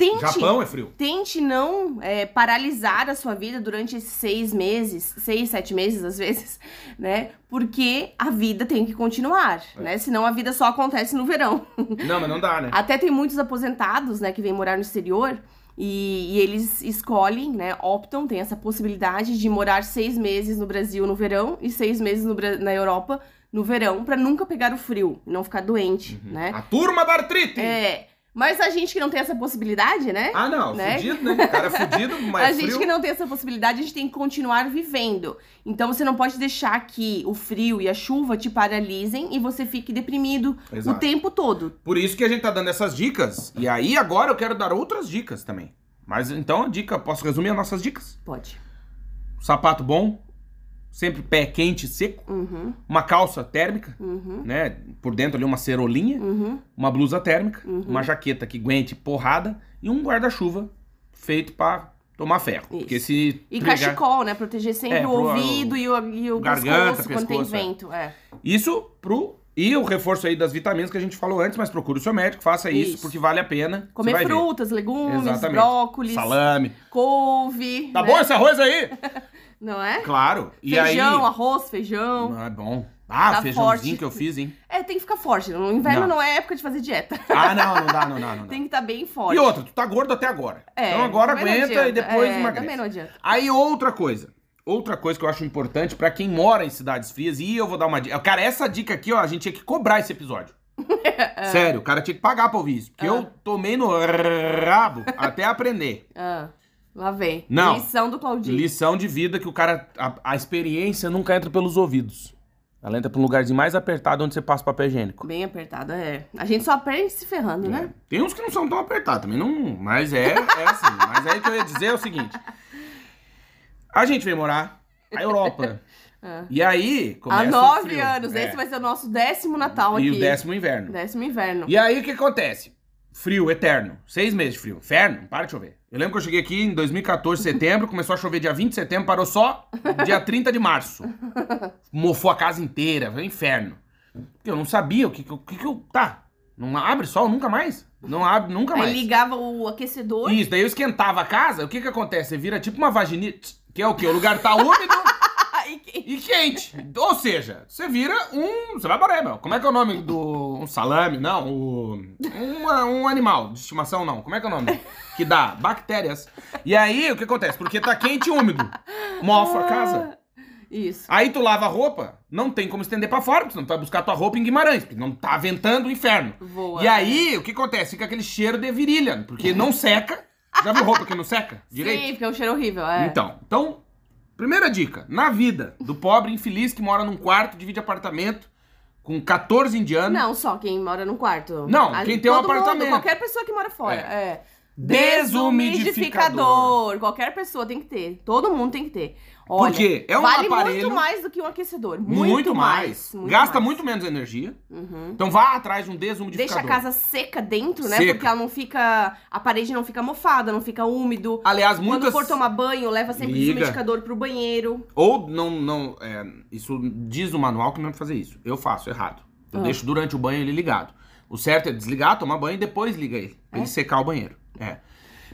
tente. Japão é frio. Tente não é, paralisar a sua vida durante esses seis meses, seis, sete meses às vezes, né? Porque a vida tem que continuar, É. né? Senão a vida só acontece no verão. Não, mas não dá, né? Até tem muitos aposentados, né, que vêm morar no exterior e, e eles escolhem, né, optam, tem essa possibilidade de morar seis meses no Brasil no verão e seis meses no na Europa no verão pra nunca pegar o frio, e não ficar doente, né? A turma da artrite! É, mas a gente que não tem essa possibilidade, né? Ah, não. Né? Fudido, né? O cara é fudido, mas a gente frio. que não tem essa possibilidade, a gente tem que continuar vivendo. Então você não pode deixar que o frio e a chuva te paralisem e você fique deprimido Exato. o tempo todo. Por isso que a gente tá dando essas dicas. E aí, agora eu quero dar outras dicas também. Mas então dica, posso resumir as nossas dicas? Pode. Sapato bom, sempre pé quente e seco, Uhum, uma calça térmica, uhum, né? Por dentro ali uma cerolinha, uhum. uma blusa térmica, uma jaqueta que aguente porrada e um guarda-chuva feito pra tomar ferro. Isso. Porque se E pegar- cachecol, né? Proteger sempre É, o ouvido e o, e o garganta, pescoço quando tem pescoço, é. vento. É. Isso pro. E o reforço aí das vitaminas que a gente falou antes, mas procure o seu médico, faça isso, Isso. porque vale a pena. Comer vai ver. frutas, legumes, Exatamente. brócolis, Salame. couve. Tá né? bom esse arroz aí? Não é? Claro. E feijão, aí. arroz, feijão. Ah, é bom. Ah, Tá feijãozinho forte. que eu fiz, hein? É, tem que ficar forte. No inverno Não. não, é época de fazer dieta. Ah, não, não dá, não dá, não dá. tem que estar bem forte. E outra, tu tá gordo até agora. É, então agora não aguenta e depois é, emagrece. Também não adianta. Aí outra coisa. Outra coisa que eu acho importante pra quem mora em cidades frias, e eu vou dar uma dica. Cara, essa dica aqui, ó, a gente tinha que cobrar esse episódio. Sério, o cara tinha que pagar pra ouvir isso. Porque eu tomei no rabo até aprender. Ah, lá vem. Não. Lição do Claudinho. Lição de vida que o cara. A, a experiência nunca entra pelos ouvidos. Ela entra pra um lugarzinho mais apertado onde você passa papel higiênico. Bem apertada, é. A gente só aprende se ferrando, né? É. Tem uns que não são tão apertados também, não. Mas é, é assim. Mas aí o que eu ia dizer é o seguinte: a gente veio morar na Europa. É. E aí. Há começa o nove anos. É. Esse vai ser o nosso décimo Natal aqui. E o décimo inverno. Décimo inverno. E aí o que acontece? Frio eterno. Seis meses de frio. Inferno, para de chover. Eu lembro que eu cheguei aqui em 2014, setembro, começou a chover dia 20 de setembro, parou só dia 30 de março. Mofou a casa inteira, foi um inferno. Porque eu não sabia o que que eu. o que que eu tá, não abre sol nunca mais? Não abre nunca mais. Aí ligava o aquecedor. Isso, daí eu esquentava a casa, o que que acontece? Você vira tipo uma vaginite, que é o quê? O lugar tá úmido Aí quem- e quente. Ou seja, você vira um. Você vai para meu. Como é que é o nome do. Um salame? Não, o. uma- um animal de estimação, não. Como é que é o nome? Que dá bactérias. E aí, o que acontece? Porque tá quente e úmido. Mofa a casa. Isso. Aí tu lava a roupa, não tem como estender pra fora, porque senão tu vai buscar tua roupa em Guimarães, porque não tá ventando o inferno. Voa. E aí, o que acontece? Fica aquele cheiro de virilha, porque não seca. Já viu roupa que não seca? Direito? Sim, porque é um cheiro horrível, é. Então, então, primeira dica, na vida do pobre infeliz que mora num quarto, divide apartamento com 14 indianos. Não, só quem mora num quarto. Não, quem tem um todo mundo, apartamento. qualquer pessoa que mora fora. É. Desumidificador. Qualquer pessoa tem que ter. Todo mundo tem que ter. Olha, Porque é um vale aparelho- muito mais do que um aquecedor. Muito, Muito, mais. muito Gasta mais. muito menos energia. Uhum. Então vá atrás de um Deixa desumidificador. a casa seca dentro, né? Seca. Porque ela não fica. A parede não fica mofada, não fica úmido. Aliás, Quando muitas. for tomar banho, leva sempre o Liga. desumidificador pro banheiro. Ou não, não. é, isso diz no manual que não é pra fazer isso. Eu faço errado. Eu Ah. deixo durante o banho ele ligado. O certo é desligar, tomar banho e depois liga ele. Pra ele secar o banheiro. É.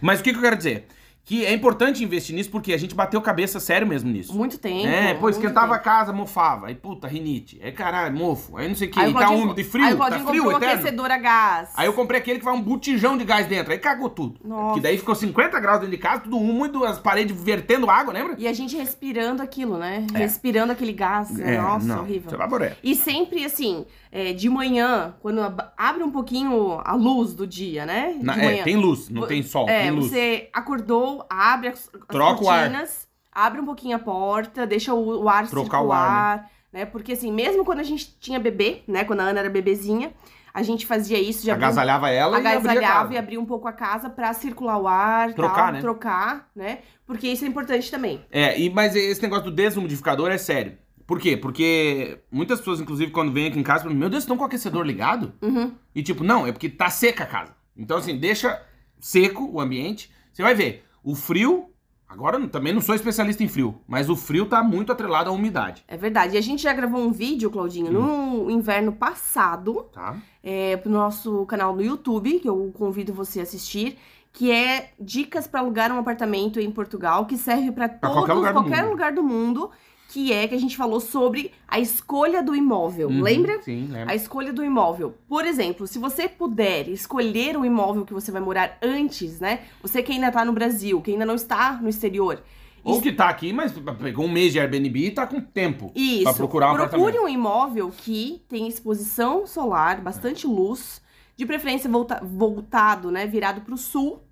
Mas o que, que eu quero dizer? Que é importante investir nisso porque a gente bateu cabeça sério mesmo nisso. Muito tempo. É, pô, esquentava a casa, mofava. Aí, puta, rinite. Aí, caralho, mofo. Aí não sei o que. Aí tá úmido e frio. Aí o tá frio, comprou um eterno. aquecedor a gás. Aí eu comprei aquele que vai um botijão de gás dentro. Aí cagou tudo. Nossa. Que daí ficou 50 graus dentro de casa, tudo úmido, as paredes vertendo água, lembra? E a gente respirando aquilo, né? É. Respirando aquele gás. Nossa, não, horrível. Você morrer. E sempre assim, é, de manhã, quando ab- abre um pouquinho a luz do dia, né? Na- é, tem luz, não tem sol, É, tem luz. você acordou, abre as, as Troca o ar. cortinas, abre um pouquinho a porta, deixa o, o ar Trocar o circular, né? Porque assim, mesmo quando a gente tinha bebê, né? Quando a Ana era bebezinha, a gente fazia isso um- Agasalhava ela e abria agasalhava e abria um pouco a casa pra circular o ar, Trocar, tal, né? trocar, né? Porque isso é importante também. É, e, mas esse negócio do desumidificador é sério. Por quê? Porque muitas pessoas, inclusive, quando vêm aqui em casa, falam, meu Deus, estão com o aquecedor ligado? Uhum. E tipo, não, é porque tá seca a casa. Então, assim, deixa seco o ambiente. Você vai ver, o frio. Agora também não sou especialista em frio, mas o frio tá muito atrelado à umidade, É verdade. E a gente já gravou um vídeo, Claudinho, no inverno passado, tá? é, pro nosso canal no YouTube, que eu convido você a assistir, que é dicas para alugar um apartamento em Portugal, que serve para todo qualquer lugar do qualquer mundo. lugar do mundo, que é que a gente falou sobre a escolha do imóvel. Uhum, Lembra? Sim, lembra. A escolha do imóvel. Por exemplo, se você puder escolher o imóvel que você vai morar antes, né? Você que ainda tá no Brasil, que ainda não está no exterior. Ou que tá aqui, mas pegou um mês de Airbnb e tá com tempo Isso. pra procurar um Procure um imóvel que tem exposição solar, bastante luz, de preferência volta- voltado, né, virado para o sul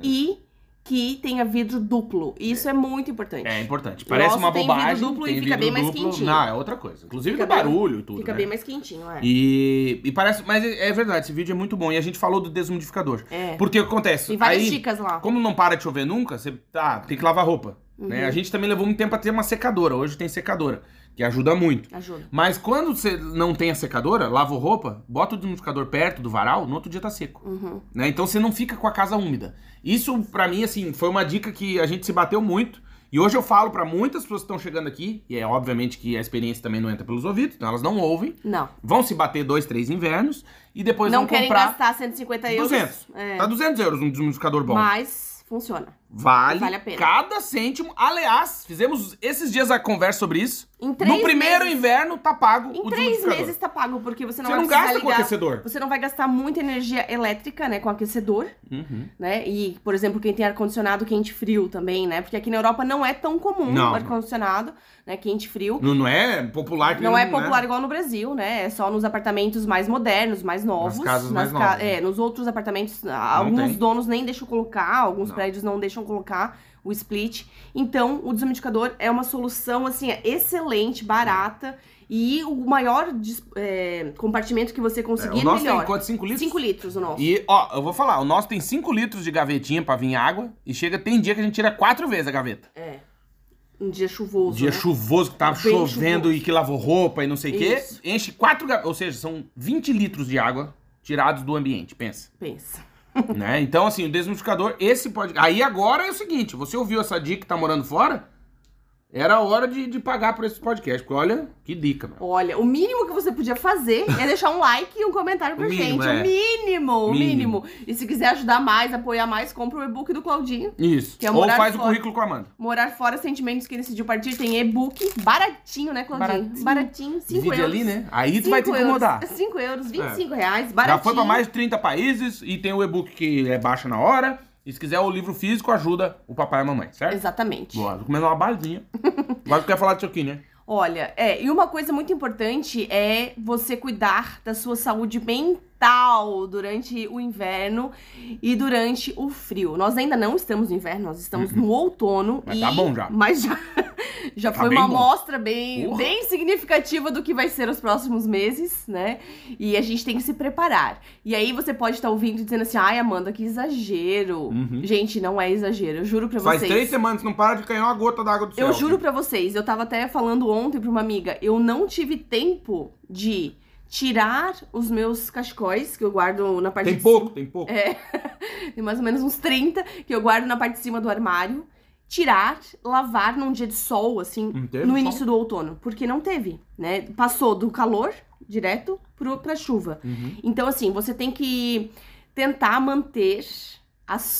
e que tenha vidro duplo. Isso é, muito importante. É importante. Parece Nossa, uma tem vidro bobagem. duplo e tem fica vidro bem mais duplo. quentinho. Não, é outra coisa. Inclusive Fica do barulho e tudo. Fica né? bem mais quentinho, é. E, e parece. Mas é é verdade, esse vídeo é muito bom. E a gente falou do desumidificador. É. Porque o que acontece? Tem várias Aí, dicas lá. Como não para de chover nunca, você tá, tem que lavar roupa. Né? A gente também levou muito tempo a ter uma secadora. Hoje tem secadora, que ajuda muito. Ajuda. Mas quando você não tem a secadora, lava roupa, bota o desumidificador perto do varal, no outro dia tá seco. Uhum. Né? Então você não fica com a casa úmida. Isso, pra mim, assim, foi uma dica que a gente se bateu muito. E hoje eu falo pra muitas pessoas que estão chegando aqui, e é obviamente que a experiência também não entra pelos ouvidos, então elas não ouvem, Não. vão se bater dois, três invernos e depois não vão querem comprar gastar 150 euros. 200. É. Tá 200 euros um desumidificador bom. Mas funciona. Vale, Vale a pena. cada cêntimo. Aliás, fizemos esses dias a conversa sobre isso. Em três no primeiro meses- inverno tá pago Em o três desumidificador. meses tá pago, porque você não Você vai não gasta com ligar- aquecedor. Você não vai gastar muita energia elétrica, né, com aquecedor, Uhum. né? E, por exemplo, quem tem ar-condicionado quente frio também, né? Porque aqui na Europa não é tão comum Não, o ar-condicionado, né, quente frio. Não, não é popular que Não nem- é popular igual no Brasil, né? É só nos apartamentos mais modernos, mais novos. casas mais ca- novas. É, nos outros apartamentos, ah, alguns tem. donos nem deixam colocar, alguns Não. prédios não deixam colocar o split. Então, o desumidificador é uma solução, assim, é excelente, barata. E o maior é, compartimento que você É, conseguir, o nosso melhor. tem quanto? 5 litros? 5 litros o nosso. E, ó, eu vou falar, o nosso tem 5 litros de gavetinha pra vir água e chega, tem dia que a gente tira quatro vezes a gaveta. É. Um dia chuvoso. Dia né? chuvoso, que tava Bem chovendo chuvoso. e que lavou roupa e não sei o quê. Enche quatro gavetas, ou seja, são 20 litros de água tirados do ambiente, pensa. Pensa. Né? Então, assim, o desumidificador, esse pode. Aí agora é o seguinte: você ouviu essa dica que tá morando fora? Era a hora de, de pagar por esse podcast, porque olha, que dica, meu. Olha, o mínimo que você podia fazer é deixar um like e um comentário pra O mínimo, gente. é. O mínimo, o Mínimo. mínimo. E se quiser ajudar mais, apoiar mais, compra o e-book do Claudinho. Isso. Que é Ou faz o fora. currículo com a Amanda. Morar fora, sentimentos que decidiu partir. Tem e-book baratinho, né, Claudinho? Baratinho. Baratinho, 5 Divide euros. ali, né? Aí tu vai te Cinco incomodar. Euros, 5 euros, 25 reais, Já baratinho. foi pra mais de 30 países e tem o e-book que é baixa na hora. E se quiser o livro físico, ajuda o papai e a mamãe, certo? Exatamente. Boa, tô comendo uma balinha. Agora tu quer falar disso aqui, né? Olha, é, e uma coisa muito importante é você cuidar da sua saúde mental durante o inverno e durante o frio. Nós ainda não estamos no inverno, nós estamos no outono. Uhum. Mas e... tá bom já. Mas já, já Tá foi uma bom. amostra bem, Porra. bem significativa do que vai ser os próximos meses, né? E a gente tem que se preparar. E aí você pode estar ouvindo e dizendo assim, ai, Amanda, que exagero. Uhum. Gente, não é exagero, eu juro pra Faz vocês. três semanas que não para de cair uma gota d'água do céu. Eu juro pra vocês, eu tava até falando ontem pra uma amiga, eu não tive tempo de tirar os meus cachecóis que eu guardo na parte Tem de pouco, tem pouco. É, tem mais ou menos uns 30 que eu guardo na parte de cima do armário. Tirar, lavar num dia de sol, assim, teve no sol? início do outono. Porque não teve, né? Passou do calor direto pro, pra chuva. Uhum. Então, assim, você tem que tentar manter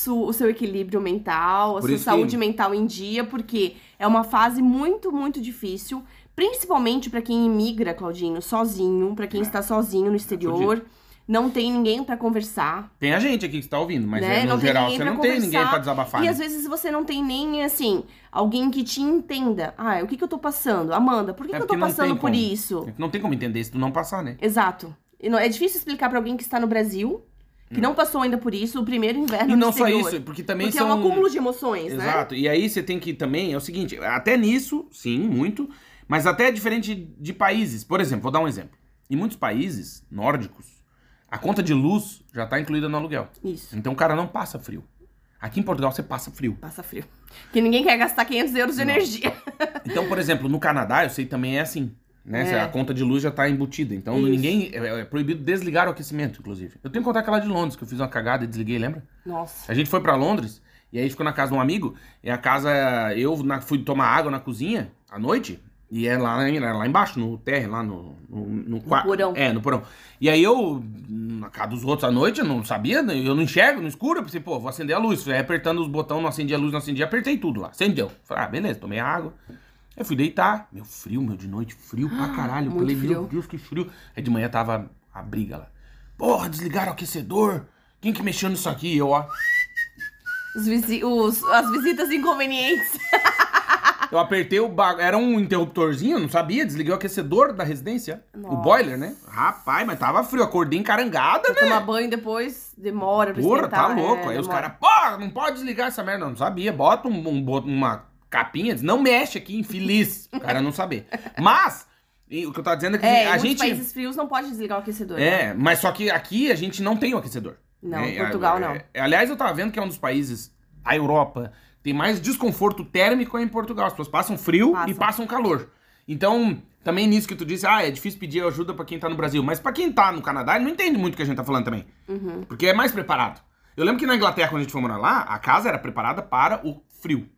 o seu equilíbrio mental, a Por sua isso que- saúde mental em dia, porque é uma fase muito, muito difícil, principalmente pra quem imigra, Claudinho, sozinho, pra quem está sozinho no exterior, não tem ninguém pra conversar. Tem a gente aqui que está ouvindo, mas Né? é, no Não geral você não tem ninguém pra desabafar. E né? às vezes você não tem nem, assim, alguém que te entenda. Ah, o que, que eu tô passando? Amanda, por que, É que eu tô passando por como. isso? Não tem como entender se tu não passar, né? Exato. É difícil explicar pra alguém que está no Brasil, que não passou ainda por isso, o primeiro inverno Hum. E não só isso, porque também Porque são... é um acúmulo de emoções, né? Exato. E aí você tem que também, é o seguinte, até nisso, sim, muito, mas até é diferente de países. Por exemplo, vou dar um exemplo. Em muitos países nórdicos, a conta de luz já está incluída no aluguel. Isso. Então o cara não passa frio. Aqui em Portugal você passa frio. Passa frio. Porque ninguém quer gastar 500 euros de Não. energia. Então, por exemplo, no Canadá, eu sei também é assim. Né? É. A conta de luz já tá embutida. Então Isso. ninguém. É, é proibido desligar o aquecimento, inclusive. Eu tenho que contar aquela de Londres, que eu fiz uma cagada e desliguei, lembra? Nossa. A gente foi pra Londres e aí ficou na casa de um amigo. E a casa. Eu na- fui tomar água na cozinha à noite. E é lá, lá embaixo, no térreo, lá no. No, no, qua- porão. É, no porão. E aí eu, na casa dos outros à noite, eu não sabia, né? eu não enxergo no escuro. Eu pensei, pô, vou acender a luz. Fui apertando os botões, não acendia a luz, não acendia, apertei tudo lá. Acendeu. Falei, ah, beleza, tomei água. Eu fui deitar. Meu frio, meu, de noite, frio pra caralho. Eu muito falei, frio. meu Deus, que frio. Aí de manhã tava a briga lá. Porra, desligaram o aquecedor. Quem que mexeu nisso aqui? Eu, ó. Os visi- os- as visitas inconvenientes. Eu apertei o bagulho. Era um interruptorzinho, não sabia. Desliguei o aquecedor da residência. O Nossa. boiler, né? Rapaz, mas tava frio. Acordei encarangada, né? Tomar banho depois demora pra Porra, tá louco. é, Aí os demora. caras, porra, não pode desligar essa merda. Eu não sabia. Bota um, um- uma capinha, diz, não mexe aqui, infeliz. O cara não saber. Mas, e o que eu tava dizendo é que É, a gente. países frios não pode desligar o aquecedor. né? É, mas só que aqui a gente não tem o aquecedor. Não, É, em Portugal é, não. é, aliás, eu tava vendo que é um dos países, a Europa, tem mais desconforto térmico em Portugal. As pessoas passam frio Passam. e passam calor. Então, também nisso que tu disse, ah, é difícil pedir ajuda pra quem tá no Brasil. Mas pra quem tá no Canadá, ele não entende muito o que a gente tá falando também. Uhum. Porque é mais preparado. Eu lembro que na Inglaterra, quando a gente foi morar lá, a casa era preparada para o frio.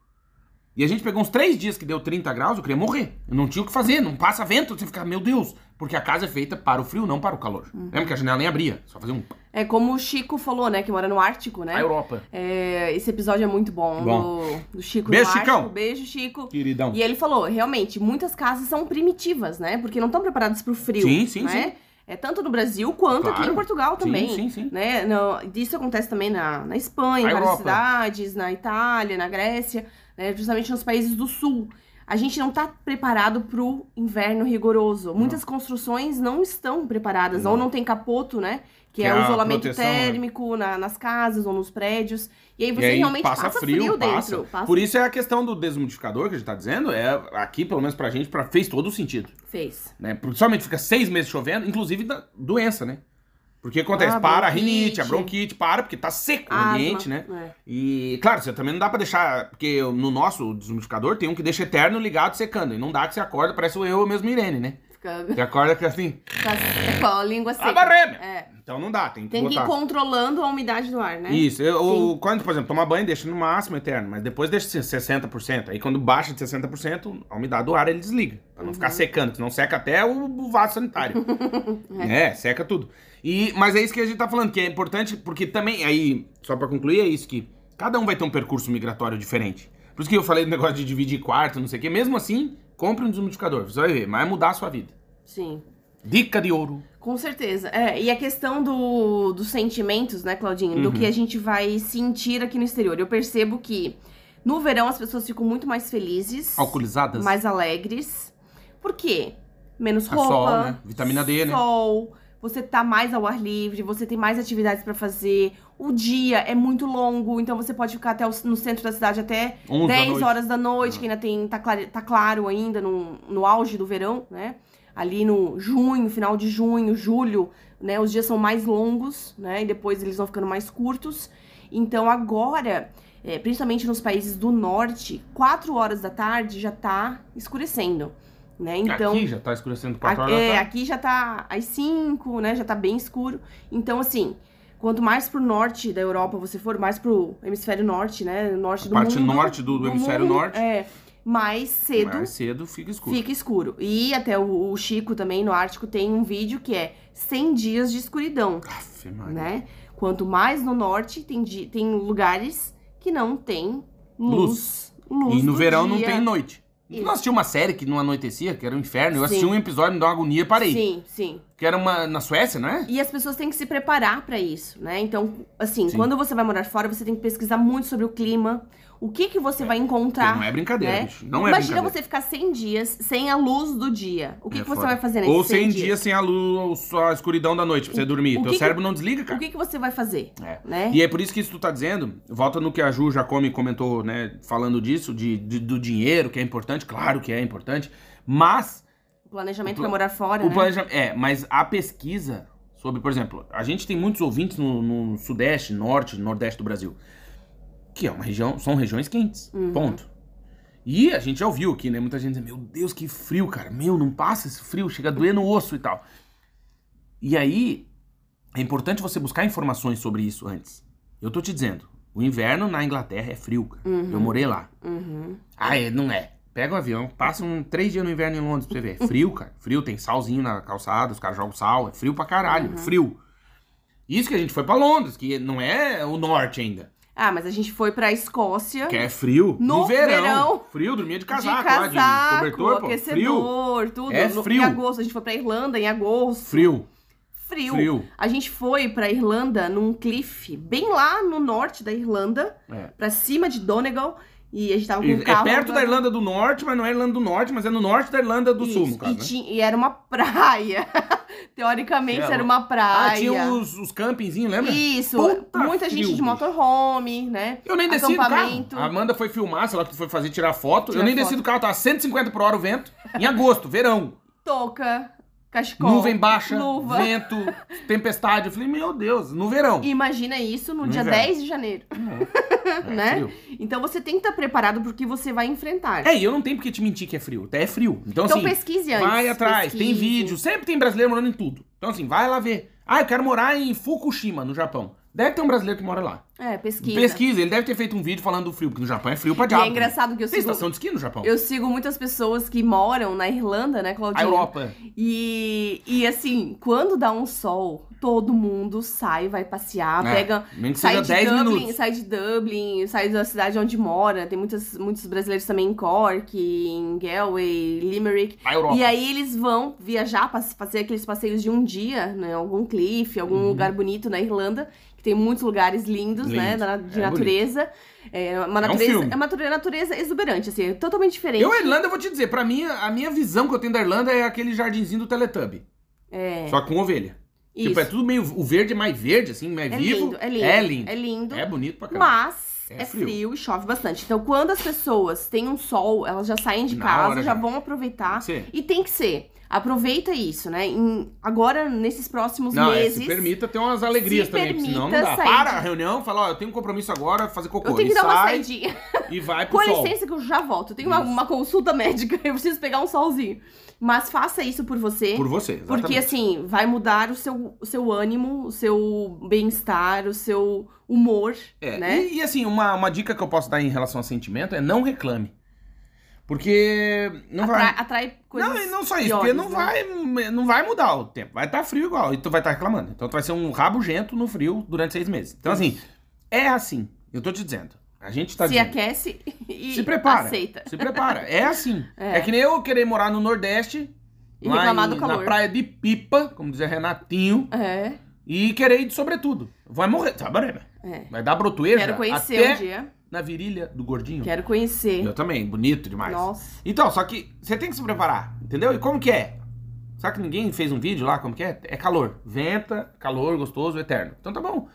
E a gente pegou uns três dias que deu 30 graus, eu queria morrer. Eu não tinha o que fazer, não passa vento. Você fica, meu Deus. Porque a casa é feita para o frio, não para o calor. Uhum. Lembra que a janela nem abria? Só fazia um... É como o Chico falou, né? Que mora no Ártico, né? A Europa. É, esse episódio é muito bom, Bom. Do, do Chico Beijo, no Ártico. Chicão. Beijo, Chico. Queridão. E ele falou, realmente, muitas casas são primitivas, né? Porque não estão preparadas pro frio. Sim, sim, né? sim. É tanto no Brasil quanto aqui Claro. em Portugal Sim, também. sim, sim. Né? Não, isso acontece também na, na Espanha, Na em várias Europa. cidades, na Itália, na Grécia, né? justamente nos países do sul. A gente não tá preparado pro inverno rigoroso. Muitas construções não estão preparadas, Não. ou não tem capoto, né? Que, Que é é o a isolamento proteção, né? térmico na- nas casas ou nos prédios. E aí E você aí realmente passa, frio, passa. dentro. Passa- Por isso é a questão do desmodificador que a gente tá dizendo, é aqui, pelo menos pra gente, pra, fez todo o sentido. Fez. Né? Somente fica seis meses chovendo, inclusive da doença, né? Porque acontece, Ah, para a rinite, a bronquite, para, porque tá seco o Asma, ambiente, né? é. E, claro, você também não dá pra deixar, porque no nosso desmodificador tem um que deixa eterno ligado secando, e não dá que você acorda, parece o eu mesmo Irene, né? Fica Você acorda que assim, com a língua seca. ah, barré, meu. É. Então não dá, tem que Tem que ir botar. controlando a umidade do ar, né? Isso, eu, quando, por exemplo, toma banho, deixa no máximo eterno, mas depois deixa assim, 60%. Aí quando baixa de 60%, a umidade do ar ele desliga. Pra não Uhum. ficar secando, senão seca até o, o vaso sanitário. é. seca tudo. E, mas é isso que a gente tá falando, que é importante, porque também, aí, só pra concluir, é isso que cada um vai ter um percurso migratório diferente. Por isso que eu falei do negócio de dividir quarto, não sei o quê. Mesmo assim, compre um desmodificador, você vai ver, vai mudar a sua vida. Sim. Dica de ouro. Com certeza. É, e a questão do, dos sentimentos, né, Claudinho? Do Uhum. que a gente vai sentir aqui no exterior. Eu percebo que no verão as pessoas ficam muito mais felizes, Alcoolizadas? mais alegres. Por quê? Menos A roupa. sol, né? Vitamina D, né? Sol. Você tá mais ao ar livre, você tem mais atividades pra fazer. O dia é muito longo, então você pode ficar até o- no centro da cidade até 11 da 10 noite. horas da noite, que ainda tem, tá, claro, tá claro ainda no, no auge do verão, né? Ali no junho, final de junho, julho, né? Os dias são mais longos, né? E depois eles vão ficando mais curtos. Então agora, é, principalmente nos países do norte, 4 horas da tarde já tá escurecendo, né? Então Aqui já tá escurecendo 4 a- horas da é, tarde. aqui já tá às 5, né? Já tá bem escuro. Então, assim, quanto mais pro norte da Europa você for, mais pro hemisfério norte, né? Norte A do parte mundo. norte do- do hemisfério mundo, norte. É. Mais cedo Mais cedo fica escuro. fica escuro. E até o, o Chico também, no Ártico, tem um vídeo que é 100 dias de escuridão, Aff, né? Quanto mais no norte, tem, tem lugares que não tem luz. luz E no do verão não dia. tem noite. Isso. Não assisti uma série que não anoitecia, que era um inferno. Eu assisti Sim. um episódio, me deu uma agonia e parei. Sim, sim. Que era uma na Suécia, não é? E as pessoas têm que se preparar pra isso, né? Então, assim, Sim. quando você vai morar fora, você tem que pesquisar muito sobre o clima, o que que você vai encontrar. Não é brincadeira, né? bicho. Não é Imagina você ficar 100 dias sem a luz do dia. O que, É que você vai fazer nesses Ou 100 100 dias? dias sem a luz, só a escuridão da noite pra você dormir. o Teu que que- cérebro não desliga, O cara. que, que você vai fazer? É. Né? E é por isso que isso tu tá dizendo, volta no que a Ju Jacome comentou, né, falando disso, de, de- do dinheiro, que é importante, claro que é importante, mas O planejamento O pla- pra morar fora, o né? planejamento, é, mas a pesquisa sobre, por exemplo, a gente tem muitos ouvintes no, no sudeste, norte, nordeste do Brasil, que é uma região, são regiões quentes, Uhum. ponto. E a gente já ouviu aqui, né, muita gente dizendo, meu Deus, que frio, cara, meu, não passa esse frio, chega a doer no osso e tal. E aí, é importante você buscar informações sobre isso antes. Eu tô te dizendo, o inverno na Inglaterra é frio, cara. Eu morei lá. Uhum. Ah, é, não é. Pega o avião, passa um, três dias no inverno em Londres pra você ver. É frio, cara. Frio, tem salzinho na calçada, os caras jogam sal. É frio pra caralho, Uhum. frio. Isso que a gente foi pra Londres, que não é o norte ainda. Ah, mas a gente foi pra Escócia. Que é frio no, No verão. verão. Frio, dormia de de casaco, casaco, lá, de cobertor, pô. Frio. aquecedor, tudo. É No- frio. Em agosto, a gente foi pra Irlanda em agosto. Frio. Frio. Frio. A gente foi pra Irlanda num cliff, bem lá no norte da Irlanda, É. pra cima de Donegal. E a gente tava com um É carro. perto da Irlanda do Norte, mas não é Irlanda do Norte, mas é no norte da Irlanda do Sul, Isso, no caso, e, né? tinha- e era uma praia. Teoricamente É, era uma praia. Ah, tinha os, os campingzinhos, lembra? Isso, Puta muita gente de motorhome, né? Eu nem desci do carro. A Amanda foi filmar, sei lá que foi fazer, tirar foto. Eu nem foto. desci do carro, tava 150 por hora o vento. Em agosto, verão. Touca, cachecol, Nuvem baixa, luva. vento, tempestade. Eu falei, meu Deus, no verão. Imagina isso no, No dia inverno. 10 de janeiro, É, né? frio. Então você tem que estar preparado pro que você vai enfrentar. É, e eu não tenho porque te mentir que é frio. Até é frio. Então, então assim, pesquise antes. vai atrás, tem pesquise. vídeo. Sempre tem brasileiro morando em tudo. Então, assim, vai lá ver. Ah, eu quero morar em Fukushima, no Japão. Deve ter um brasileiro que mora lá. É, pesquisa. Pesquisa, ele deve ter feito um vídeo falando do frio, porque no Japão é frio pra E diabo. é engraçado que eu Tem sigo, estação de esqui no Japão. eu sigo muitas pessoas que moram na Irlanda, né, A Claudinha? Europa. E, e assim, quando dá um sol, todo mundo sai, vai passear, É, pega. Nem que Sai seja de 10 Dublin, minutos. sai de Dublin, sai da cidade onde mora. Tem muitas, muitos brasileiros também em Cork, em Galway, Limerick. A Europa. E aí eles vão viajar, fazer aqueles passeios de um dia, né? Algum cliff, algum Uhum. lugar bonito na Irlanda, que tem muitos lugares lindos, né? Lindo. da- De É natureza. É uma É um natureza, filme. é uma nature- natureza exuberante, assim, é totalmente diferente. Eu, a Irlanda, eu vou te dizer, pra mim, a minha visão que eu tenho da Irlanda é aquele jardinzinho do Teletubby. É, Só com ovelha. isso. Tipo, é tudo meio. O verde é mais verde, assim, mais é vivo. lindo, é lindo. É lindo. É lindo. É bonito pra caramba. Mas É é, frio. frio. e chove bastante. Então, quando as pessoas têm um sol, elas já saem de Na casa, já já. vão aproveitar. E tem que ser. Aproveita isso, né? Em- agora, nesses próximos Não, é, meses. se permita ter umas alegrias se também, senão não dá. sair Para a reunião, fala, ó, eu tenho um compromisso agora, fazer cocô. eu tenho que dar uma sai saidinha. e vai pro Com sol. licença que eu já volto. Eu tenho uma, uma consulta médica, eu preciso pegar um solzinho. Mas faça isso por você. Por você, exatamente. Porque assim, vai mudar o seu, o seu ânimo, o seu bem-estar, o seu humor, É, né? e, e, assim, uma, uma dica que eu posso dar em relação a sentimento é não reclame. Porque não Atrai, vai. atrai coisas. Não, e não só isso, piores, porque não, né? vai, não vai mudar o tempo. Vai estar frio igual, e tu vai estar reclamando. Então tu vai ser um rabugento no frio durante seis meses. Então, assim, é assim. Eu tô te dizendo. A gente tá Se dizendo. aquece e Se prepara. aceita. Se prepara. É assim. É. É. que nem eu querer morar no Nordeste. E lá reclamar em- do calor. Na praia de Pipa, como dizia Renatinho. É, E querer ir de sobretudo. Vai morrer, sabe? né? é. Vai dar brotoeja Quero conhecer até um dia. Na virilha do gordinho. Quero conhecer. Eu também, bonito demais. Nossa. Então, só que você tem que se preparar, entendeu? E como que é? Sabe que ninguém fez um vídeo lá, como que é? É calor. Venta, calor, gostoso, eterno. Então tá bom.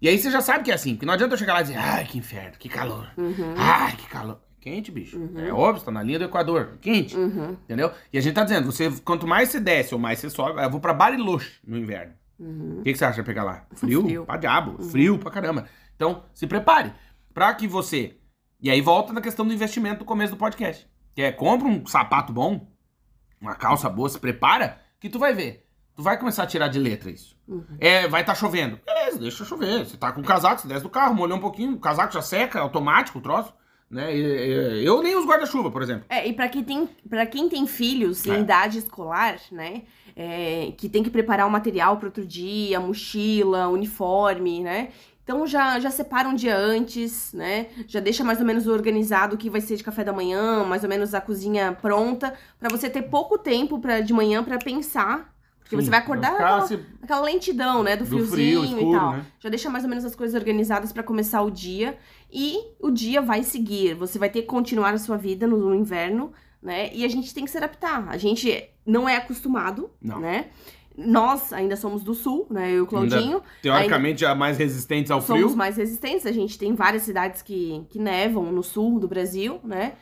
E aí você já sabe que é assim, porque não adianta eu chegar lá e dizer, ai, que inferno, que calor. Uhum. Ai, que calor. Quente, bicho. É óbvio, tá na linha do Equador. Quente. Uhum. Entendeu? E a gente tá dizendo, você, quanto mais você desce ou mais você sobe, eu vou pra Bariloche no inverno. Uhum. O que, que você acha de pegar lá? Frio? Frio. Pra diabo. Frio pra caramba. Então, se prepare. Pra que você. E aí volta na questão do investimento do começo do podcast. Que é, compra um sapato bom, uma calça boa, se prepara, que tu vai ver. Tu vai começar a tirar de letra isso. Uhum. É, vai estar chovendo. Beleza, deixa chover. Você tá com o casaco, você desce do carro, molhou um pouquinho, o casaco já seca, automático o troço. Né? Eu nem uso guarda-chuva, por exemplo. É, e pra quem tem, pra quem tem filhos É. em idade escolar, né? é, que tem que preparar o material para outro dia, mochila, uniforme, né? Então já, já separa um dia antes, né? Já deixa mais ou menos organizado o que vai ser de café da manhã, mais ou menos a cozinha pronta, pra você ter pouco tempo pra, de manhã pra pensar. Porque Sim, você vai acordar aquela, se- aquela lentidão, né? Do, Do frio, friozinho escuro, e tal. né? Já deixa mais ou menos as coisas organizadas pra começar o dia. E o dia vai seguir. Você vai ter que continuar a sua vida no, no inverno, né? E a gente tem que se adaptar. A gente não é acostumado, Não. né? Nós ainda somos do sul, né? Eu e o Claudinho. Teoricamente, já mais resistentes ao somos frio. mais resistentes. A gente tem várias cidades que, que nevam no sul do Brasil, né?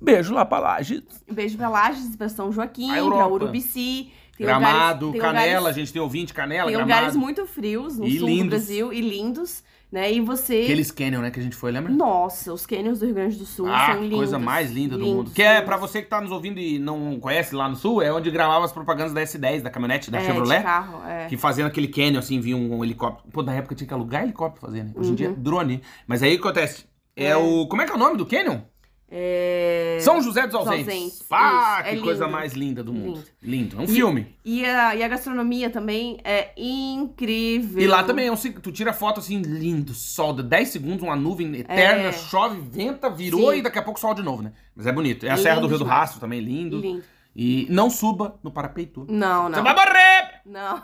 Beijo lá pra Lages. Beijo pra Lages, pra São Joaquim, pra. Urubici. Tem Gramado, lugares, tem Canela, lugares- a gente tem ouvinte Canela, Tem Gramado. lugares muito frios no E sul lindos. do Brasil e lindos, né? E você. Aqueles canyon, né, que a gente foi, lembra? Nossa, os cânions do Rio Grande do Sul ah, são lindos. coisa mais linda do lindos, mundo. Que é, pra você que tá nos ouvindo e não conhece lá no sul, é onde gravava as propagandas da S10, da caminhonete, da é, Chevrolet. De carro, é. Que fazendo aquele canyon, assim, vinha um helicóptero. Pô, na época tinha que alugar helicóptero fazer, né? Hoje em dia, drone. Mas aí o que acontece? É, Uhum. É. o... Como é que é o nome do canyon? É... São José dos Dos Ausentes. Ausentes, Pá, isso. que É coisa lindo. mais linda do mundo. Lindo. Lindo. É um filme. E a, e a gastronomia também é incrível. E lá também é um. Tu tira foto assim, lindo, sol, de 10 segundos, uma nuvem eterna, É. chove, venta, virou Sim. e daqui a pouco sol de novo, né? Mas é bonito. É a Serra do Lindo Rio do. Rastro também, lindo. Lindo. E não suba no parapeito. Não, Você não. vai morrer! Não.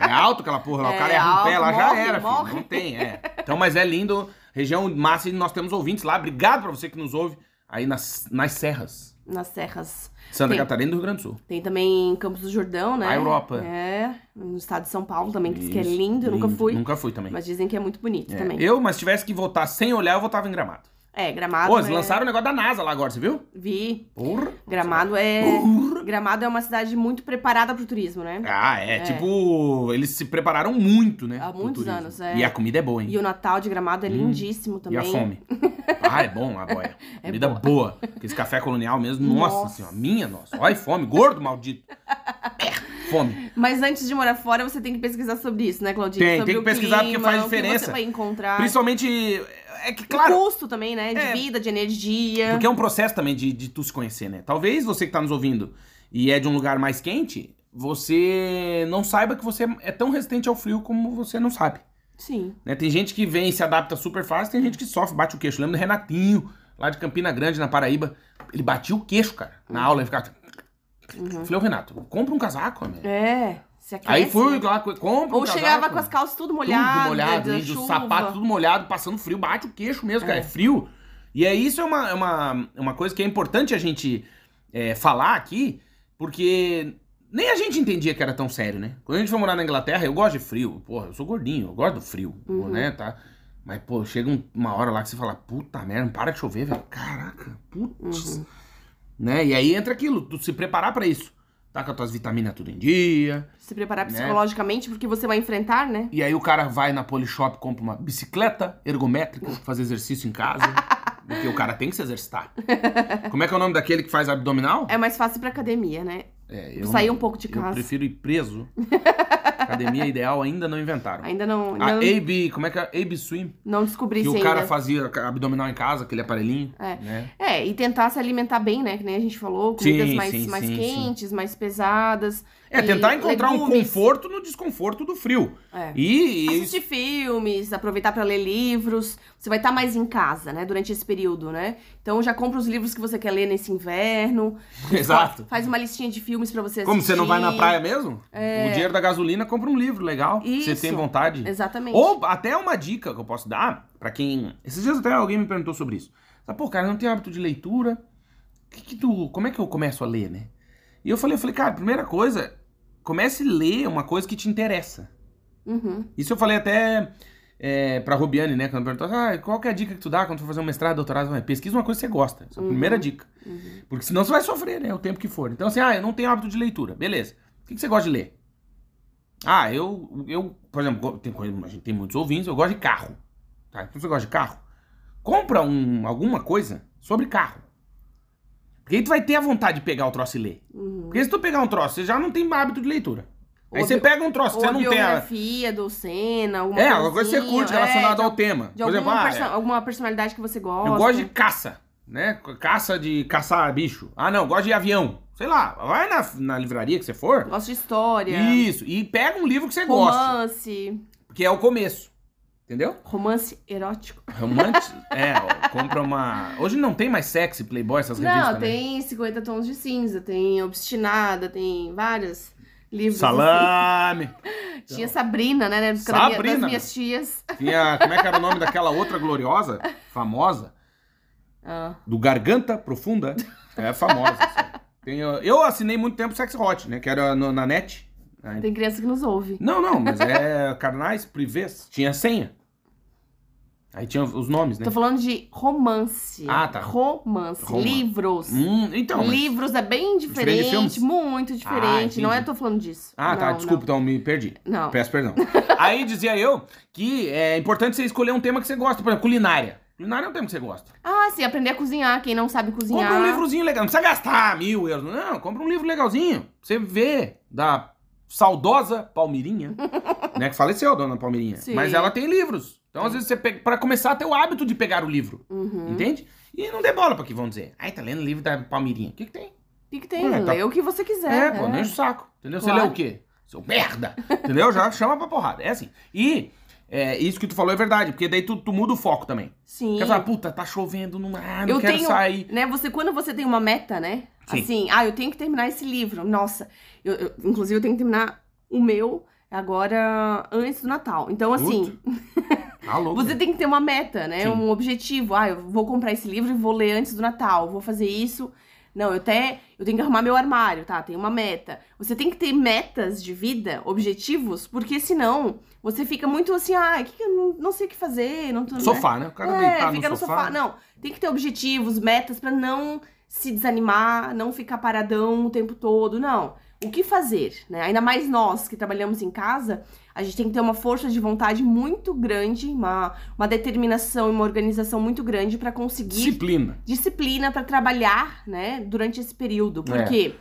É alto aquela porra lá. O É cara erra um pé lá, já morre, era, filho. Não tem, é. Então, mas é lindo. Região massa e nós temos ouvintes lá. Obrigado pra você que nos ouve aí nas, nas serras. Nas serras. Santa Tem. Catarina do Rio Grande do Sul. Tem também Campos do Jordão, né? A Europa. É. No estado de São Paulo também, que diz que é lindo. Eu nunca fui. Nunca fui também. Mas dizem que é muito bonito É, também. Eu, mas se tivesse que votar sem olhar, eu votava em Gramado. É, Gramado Pô, eles é... lançaram o negócio da NASA lá agora, você viu? Vi. Porra. Gramado é... Gramado é uma cidade muito preparada pro turismo, né? Ah, é, tipo, eles se prepararam muito, né? Há muitos anos, é. E a comida é boa, hein? E o Natal de Gramado é lindíssimo E também. a fome? Ah, é bom a boia. É Comida boa. boa. Aquele café colonial mesmo. Nossa, Nossa. senhora, minha nossa. Olha fome, gordo maldito. Fome. Mas antes de morar fora, você tem que pesquisar sobre isso, né, Claudinha? Tem, sobre tem que o pesquisar porque clima, faz o que diferença. você vai encontrar. Principalmente, é que, O claro, custo também, né? De É. vida, de energia. porque é um processo também de, de tu se conhecer, né? Talvez você que tá nos ouvindo e é de um lugar mais quente, você não saiba que você é tão resistente ao frio como você não sabe. Sim. né? Tem gente que vem e se adapta super fácil, tem gente que sofre, bate o queixo. Eu lembro do Renatinho, lá de Campina Grande, na Paraíba. Ele batia o queixo, cara, na aula. Ele ficava... Falei, ô Renato, compra um casaco, amigo. É. Aí fui né? lá, compra um Ou casaco. chegava com as calças tudo molhadas, Tudo molhado, chuva. sapato tudo molhado, passando frio, bate o queixo mesmo, cara, é frio. E aí isso é uma, é uma, uma coisa que é importante a gente é, falar aqui, porque nem a gente entendia que era tão sério, né? Quando a gente foi morar na Inglaterra, eu gosto de frio, porra, eu sou gordinho, eu gosto do frio, Uhum. né, tá? Mas, pô, chega um- uma hora lá que você fala, puta merda, não para de chover, velho, caraca, putz. Uhum. Né? E aí entra aquilo, tu se preparar pra isso. Tá com as tuas vitaminas tudo em dia, Se preparar Né? psicologicamente porque você vai enfrentar, né? e aí o cara vai na Polishop compra uma bicicleta ergométrica fazer exercício em casa. porque o cara tem que se exercitar. Como é que é o nome daquele que faz abdominal? É mais fácil pra academia, né? É, Sair um pouco de Eu casa. prefiro ir preso. Academia ideal ainda não inventaram. Ainda não, A não, AB, como é que é? AB Swim. não descobri Que o cara ainda. fazia abdominal em casa, aquele aparelhinho. É. Né? É, e tentar se alimentar bem, né? Que nem a gente falou, comidas Sim, mais, sim, mais sim, quentes, mais pesadas. É, tentar encontrar um legumes. conforto no desconforto do frio. É. E, Assistir filmes, aproveitar pra ler livros. Você vai estar mais em casa, né? Durante esse período, né? Então já compra os livros que você quer ler nesse inverno. Exato. Faz uma listinha de filmes pra você assistir. Como você não vai na praia mesmo? O dinheiro da gasolina compra um livro legal. que Você Isso. tem vontade. Exatamente. Ou até uma dica que eu posso dar pra quem. Esses dias até alguém me perguntou sobre isso. Sabe, pô, cara, eu não tenho hábito de leitura. Que que tu... Como é que eu começo a ler, né? E eu falei, eu falei, cara, primeira coisa, comece a ler uma coisa que te interessa. Uhum. Isso eu falei até é, pra Robiane, né? Quando perguntou, ah, qual que é a dica que tu dá quando tu for fazer um mestrado, doutorado? Pesquisa uma coisa que você gosta. Essa é a primeira dica. Porque senão você vai sofrer, né? O tempo que for. Então, assim, ah, eu não tenho hábito de leitura. Beleza. O que, que você gosta de ler? Ah, eu, eu por exemplo, tem, a gente tem muitos ouvintes, eu gosto de carro. Tá? Então você gosta de carro? Compra um, alguma coisa sobre carro. Porque aí tu vai ter a vontade de pegar o troço e ler. Uhum. Porque se tu pegar um troço, você já não tem hábito de leitura. Aí Ou você pega um troço que você não tem a... biografia do Senna, alguma É, alguma coisa que você assim, curte é, relacionada de- ao tema. De Por exemplo, alguma, ah, perso- alguma personalidade que você gosta. eu gosto de caça, né? Caça de caçar bicho. Ah, não, eu gosto de avião. Sei lá, vai na, na livraria que você for. Gosto de história. Isso, e pega um livro que você gosta. Romance. Que é o começo. Entendeu? Romance erótico. Romance. é, ó, compra uma. Hoje não tem mais sexy, Playboy, essas revistas. Não, né? tem 50 tons de cinza, tem Obstinada, tem vários livros. assim. Salame! Tinha Sabrina, né? né, da minha- Sabrina. das minhas tias. Tinha. Como é que era o nome daquela outra gloriosa? Famosa? Ah, Do Garganta Profunda. É famosa. Tem, eu assinei muito tempo Sex Hot, né? Que era no- na net. Aí- tem criança que nos ouve. Não, não, mas é carnais, privês. Tinha senha. Aí tinha os nomes, né? Tô falando de romance. Ah, tá. Romance. Romance. Livros. Hum, então. mas- Livros é bem Diferente diferente, muito diferente. não é, tô falando disso. Ah, tá, Não, desculpa, então me perdi. Não. Peço perdão. Aí dizia eu que é importante você escolher um tema que você gosta, por exemplo, culinária. Culinária é um tema que você gosta. Ah, sim, aprender a cozinhar. Quem não sabe cozinhar. Compra um livrozinho legal. Não precisa gastar mil euros. Não, compra um livro legalzinho. pra Você vê da saudosa Palmirinha, né? Que faleceu, dona Palmirinha. Sim. Mas ela tem livros. Então, às vezes, você pega, pra começar a ter o hábito de pegar o livro. Uhum. Entende? E não dê bola pra que vão dizer. Ai, tá lendo o livro da Palmirinha. O que, que tem? O que, que tem? É, tá- Lê o que você quiser. É, pô, não enche o saco. Entendeu? Você Claro. lê o quê? Seu merda! Entendeu? Já chama pra porrada. É assim. E é, isso que tu falou é verdade, porque daí tu, tu muda o foco também. Sim. Quer falar, puta, tá chovendo, não, ah, não eu quero tenho, sair. né, você quando você tem uma meta, né? Sim. Assim, ah, eu tenho que terminar esse livro. Nossa, eu, eu- inclusive eu tenho que terminar o meu agora antes do Natal. Então, assim, Tá você tem que ter uma meta, né? Sim. Um objetivo. Ah, eu vou comprar esse livro e vou ler antes do Natal. Vou fazer isso, Não, eu até eu tenho que arrumar meu armário, tá? Tem uma meta. Você tem que ter metas de vida, objetivos, porque senão você fica muito assim, ah, que que eu não, não sei o que fazer, não tô, né? Sofá, né? O cara é, deitar fica no sofá. Não, tem que ter objetivos, metas pra não se desanimar, não ficar paradão o tempo todo, não. O que fazer, né? Ainda mais nós que trabalhamos em casa, a gente tem que ter uma força de vontade muito grande, uma, uma determinação e uma organização muito grande pra conseguir Disciplina. disciplina pra trabalhar, né, durante esse período. Por É. quê?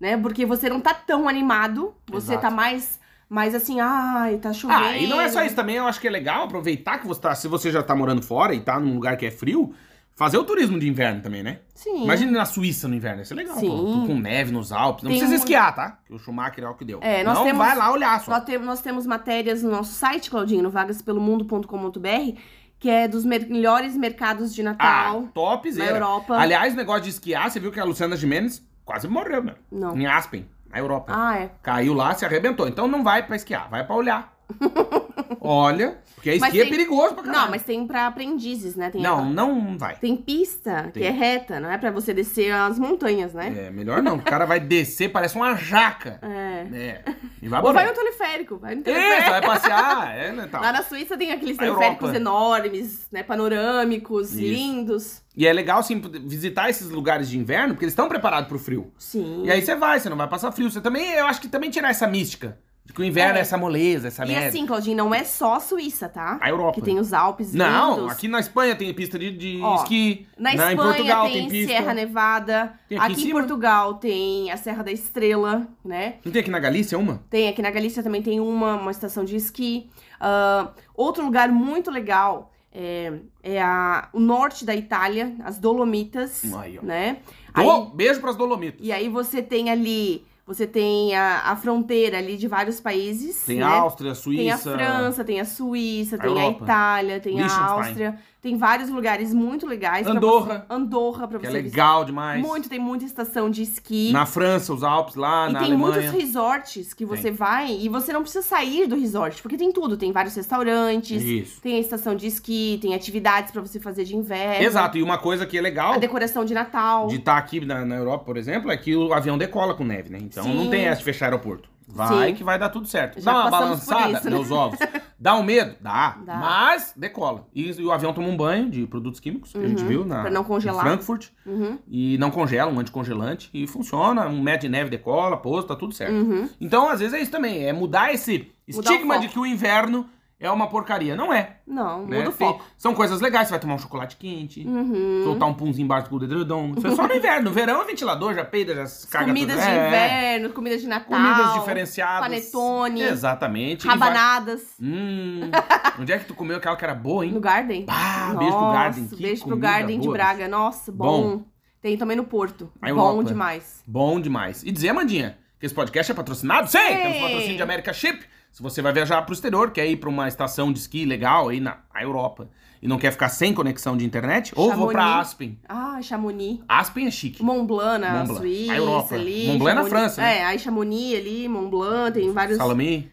Né? Porque você não tá tão animado, você Exato. tá mais mais assim, ai, tá chovendo. Ah, e não é só isso também, eu acho que é legal aproveitar que você tá, se você já tá morando fora e tá num lugar que é frio, fazer o turismo de inverno também, né? Sim. Imagina na Suíça no inverno, isso é legal, Sim. pô, com neve nos Alpes, não Tem precisa um- esquiar, tá? Que o Schumacher é o que deu. É, nós não, temos- vai lá olhar só. Nós, tem- nós temos matérias no nosso site, Claudinho, no vagaspelomundo.com.br, que é dos mer- melhores mercados de Ah, Natal top na Europa. Aliás, o negócio de esquiar, você viu que a Luciana Gimenez quase morreu, né? Não. Em Aspen, na Europa. Ah, é. Caiu lá, se arrebentou. Então não vai pra esquiar, vai pra olhar. Olha, porque Mas esqui é tem- perigoso pra caralho. Não, mas tem pra aprendizes, né? Tem Não, não vai. Tem pista que Tem. é reta, não é pra você descer as montanhas, né? É, melhor não. O cara vai descer, parece uma jaca. É. É. E vai Ou vai no teleférico, vai no teleférico. vai passear. É, né, tal. Lá na Suíça tem aqueles teleféricos enormes, né? Panorâmicos, Isso. lindos. E é legal, assim, visitar esses lugares de inverno, porque eles estão preparados pro frio. Sim. E aí você vai, você não vai passar frio. Você também, eu acho que também tirar essa mística. Que o inverno é, É. essa moleza, essa E merda. assim, Claudinho, não é só a Suíça, tá? A Europa. Que tem os Alpes Não, lindos. aqui na Espanha tem pista de, de Ó, esqui. Na em Espanha Portugal tem, tem, pista. Serra Nevada. Tem aqui aqui em em? Portugal tem a Serra da Estrela, né? Não tem aqui na Galícia uma? Tem aqui na Galícia também tem uma, uma estação de esqui. Ah, outro lugar muito legal é, é a, o norte da Itália, as Dolomitas, ó. né? Ô, Aí- beijo pras Dolomitas. e aí você tem ali, você tem a, a fronteira ali de vários países. Tem né? a Áustria, Suíça. Tem a França, tem a Suíça, a tem a Europa. Itália, tem a. Áustria. Tem vários lugares muito legais. pra Andorra. você- Andorra, pra Que você é visitar. legal demais. Muito, tem muita estação de esqui. Na França, os Alpes lá, E na tem Alemanha. muitos resorts que você vai e você não precisa sair do resort, porque tem tudo. Tem vários restaurantes, Isso. tem a estação de esqui, tem atividades pra você fazer de inverno. Exato, e uma coisa que é legal A decoração de Natal. de estar aqui na, na Europa, por exemplo, é que o avião decola com neve, né? Então Sim. não tem essa de fechar aeroporto. Vai Sim. que vai dar tudo certo. Já Dá uma balançada, isso, né? meus ovos. Dá um medo? Dá. Dá. Mas decola. E, e o avião toma um banho de produtos químicos, que a gente Uhum, viu na pra não congelar. em Frankfurt. Uhum, E não congela, um anticongelante. E funciona. Um metro de neve decola, pouso, tá tudo certo. uhum. Então, às vezes é isso também. É mudar esse Mudar estigma de que o inverno é uma porcaria. Não é. Não, né? muda o Tem- foco. São coisas legais. Você vai tomar um chocolate quente. Uhum. Soltar um punzinho embaixo do edredom. Isso é só no inverno. No verão é ventilador, já peida, já caga Comidas tudo. de É, inverno, comidas de Natal. Comidas diferenciadas. panetone, Exatamente. E vai- Rabanadas. Hum, onde é que tu comeu aquela que era boa, hein? No Garden. Ah, beijo pro Garden, que beijo pro Garden de boa, Braga. Nossa, bom. Bom. Tem também no Porto. A bom Europa. demais. Bom demais. E dizer, Mandinha, que esse podcast é patrocinado? Sim! Sim. Temos patrocínio de America Chip. Se você vai viajar pro exterior, quer ir pra uma estação de esqui legal aí na Europa e não quer ficar sem conexão de internet, ou vou Chamonix. Aspen. Ah, Chamonix. Aspen é chique. Mont Blanc na Mont Blanc. Suíça A Europa. ali. Mont Blanc é na Chamonix- França, né? É, aí Chamonix ali, Mont Blanc, tem vários... Salami.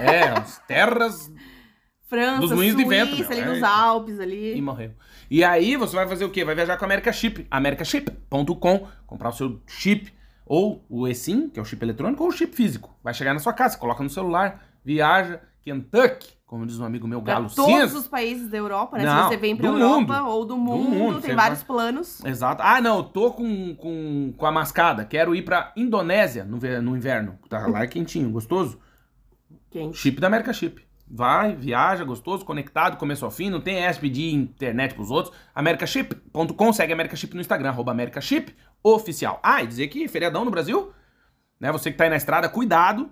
É, as terras França, Dos moinhos de vento, meu, ali é. nos Alpes e ali. morreu. E aí você vai fazer o quê? Vai viajar com a America Chip. americaship.com, comprar o seu chip, ou o eSIM, que é o chip eletrônico, ou o chip físico. Vai chegar na sua casa, coloca no celular, viaja, Kentucky, como diz um amigo meu, Pra Galo todos Cinza. os países da Europa, né? Não, Se você vem pra do Europa mundo. ou do mundo, mundo, tem vários planos. Exato. Ah, não, eu tô com, com, com a mascada. Quero ir pra Indonésia no, no inverno. Tá lá é quentinho, gostoso. Quente. Chip da America Chip. Vai, viaja, gostoso, conectado, começo ao fim, não tem essa pedir internet pros outros. americaship.com, segue a America Chip no Instagram, arroba America Chip oficial. Ah, e dizer que feriadão no Brasil, né, você que tá aí na estrada, cuidado,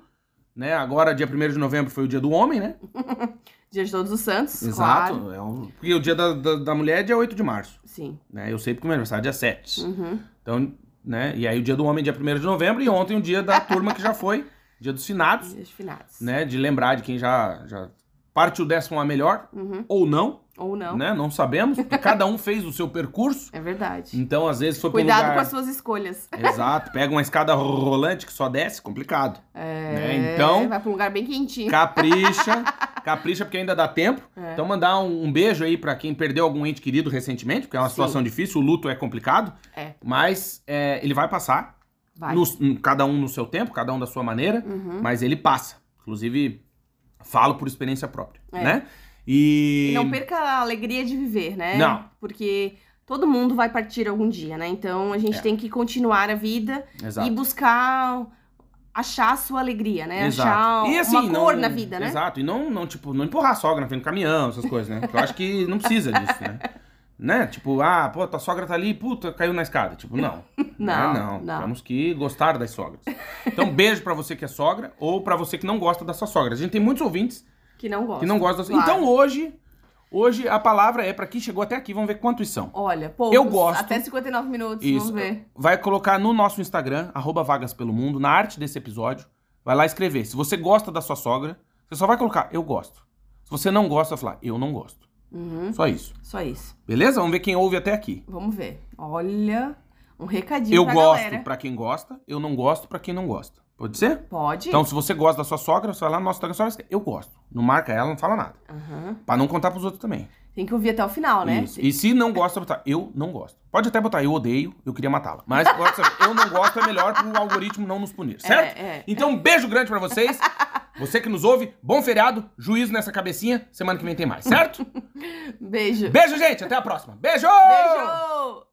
né, agora dia 1 de novembro foi o dia do homem, né? Dia de Todos os Santos, Exato, claro. é um- porque o dia da, da, da mulher é dia 8 de março, Sim. né, eu sei porque o meu aniversário é dia 7. Uhum. Então, né, e aí o dia do homem é dia 1 de novembro e ontem o dia da turma que já foi, dia dos finados, Dias finados. né, de lembrar de quem já, já partiu o décimo a melhor, Uhum. ou não, Ou não. né? Não sabemos. porque Cada um fez o seu percurso. É verdade. Então, às vezes, foi Cuidado lugar... com as suas escolhas. Exato. Pega uma escada rolante que só desce, complicado. É, Né? Então- Vai pra um lugar bem quentinho. Capricha, Capricha porque ainda dá tempo. É. Então mandar um, um beijo aí pra quem perdeu algum ente querido recentemente, porque é uma Sim. situação difícil, o luto é complicado. É. Mas é, ele vai passar. Vai. no- cada um no seu tempo, cada um da sua maneira, Uhum. mas ele passa. Inclusive, falo por experiência própria, É. né? E... E não perca a alegria de viver, né? Não. Porque todo mundo vai partir algum dia, né? Então a gente É. tem que continuar a vida Exato. e buscar achar a sua alegria, né? Exato. Achar E, assim, uma cor não- na vida, né? Exato. E não, não, tipo, não empurrar a sogra na frente do caminhão, essas coisas, né? Porque eu acho que não precisa disso, né? Né? Tipo, ah, pô, tua sogra tá ali, puta, caiu na escada. Tipo, não. Não, Né? não. não. Temos que gostar das sogras. Então, beijo pra você que é sogra ou pra você que não gosta da sua sogra. A gente tem muitos ouvintes Que não gosta. que não gostam Claro. Então, hoje, hoje a palavra é pra quem chegou até aqui, vamos ver quantos são. Olha, poucos, Eu gosto. Até 59 minutos, Isso. vamos ver. Vai colocar no nosso Instagram, arroba Vagas Pelo Mundo, na arte desse episódio. Vai lá escrever. Se você gosta da sua sogra, você só vai colocar eu gosto. Se você não gosta, vai falar eu não gosto. Uhum, Só isso. só isso. Beleza? Vamos ver quem ouve até aqui. Vamos ver. Olha, um recadinho Eu pra gosto galera. pra quem gosta, eu não gosto pra quem não gosta. Pode ser? Pode? Então, se você gosta da sua sogra, você vai lá no nosso Instagram, só vai escrever, eu gosto. Não marca ela, não fala nada. Aham. Pra não contar pros outros também. Tem que ouvir até o final, né? Isso. E se não gosta, botar eu não gosto. Pode até botar eu odeio, eu queria matá-la. Mas pode saber, eu não gosto é melhor pro algoritmo não nos punir, certo? É, é. Então, um beijo grande pra vocês. Você que nos ouve, bom feriado, juízo nessa cabecinha. Semana que vem tem mais, certo? Beijo. Beijo, gente. Até a próxima. Beijo! Beijo!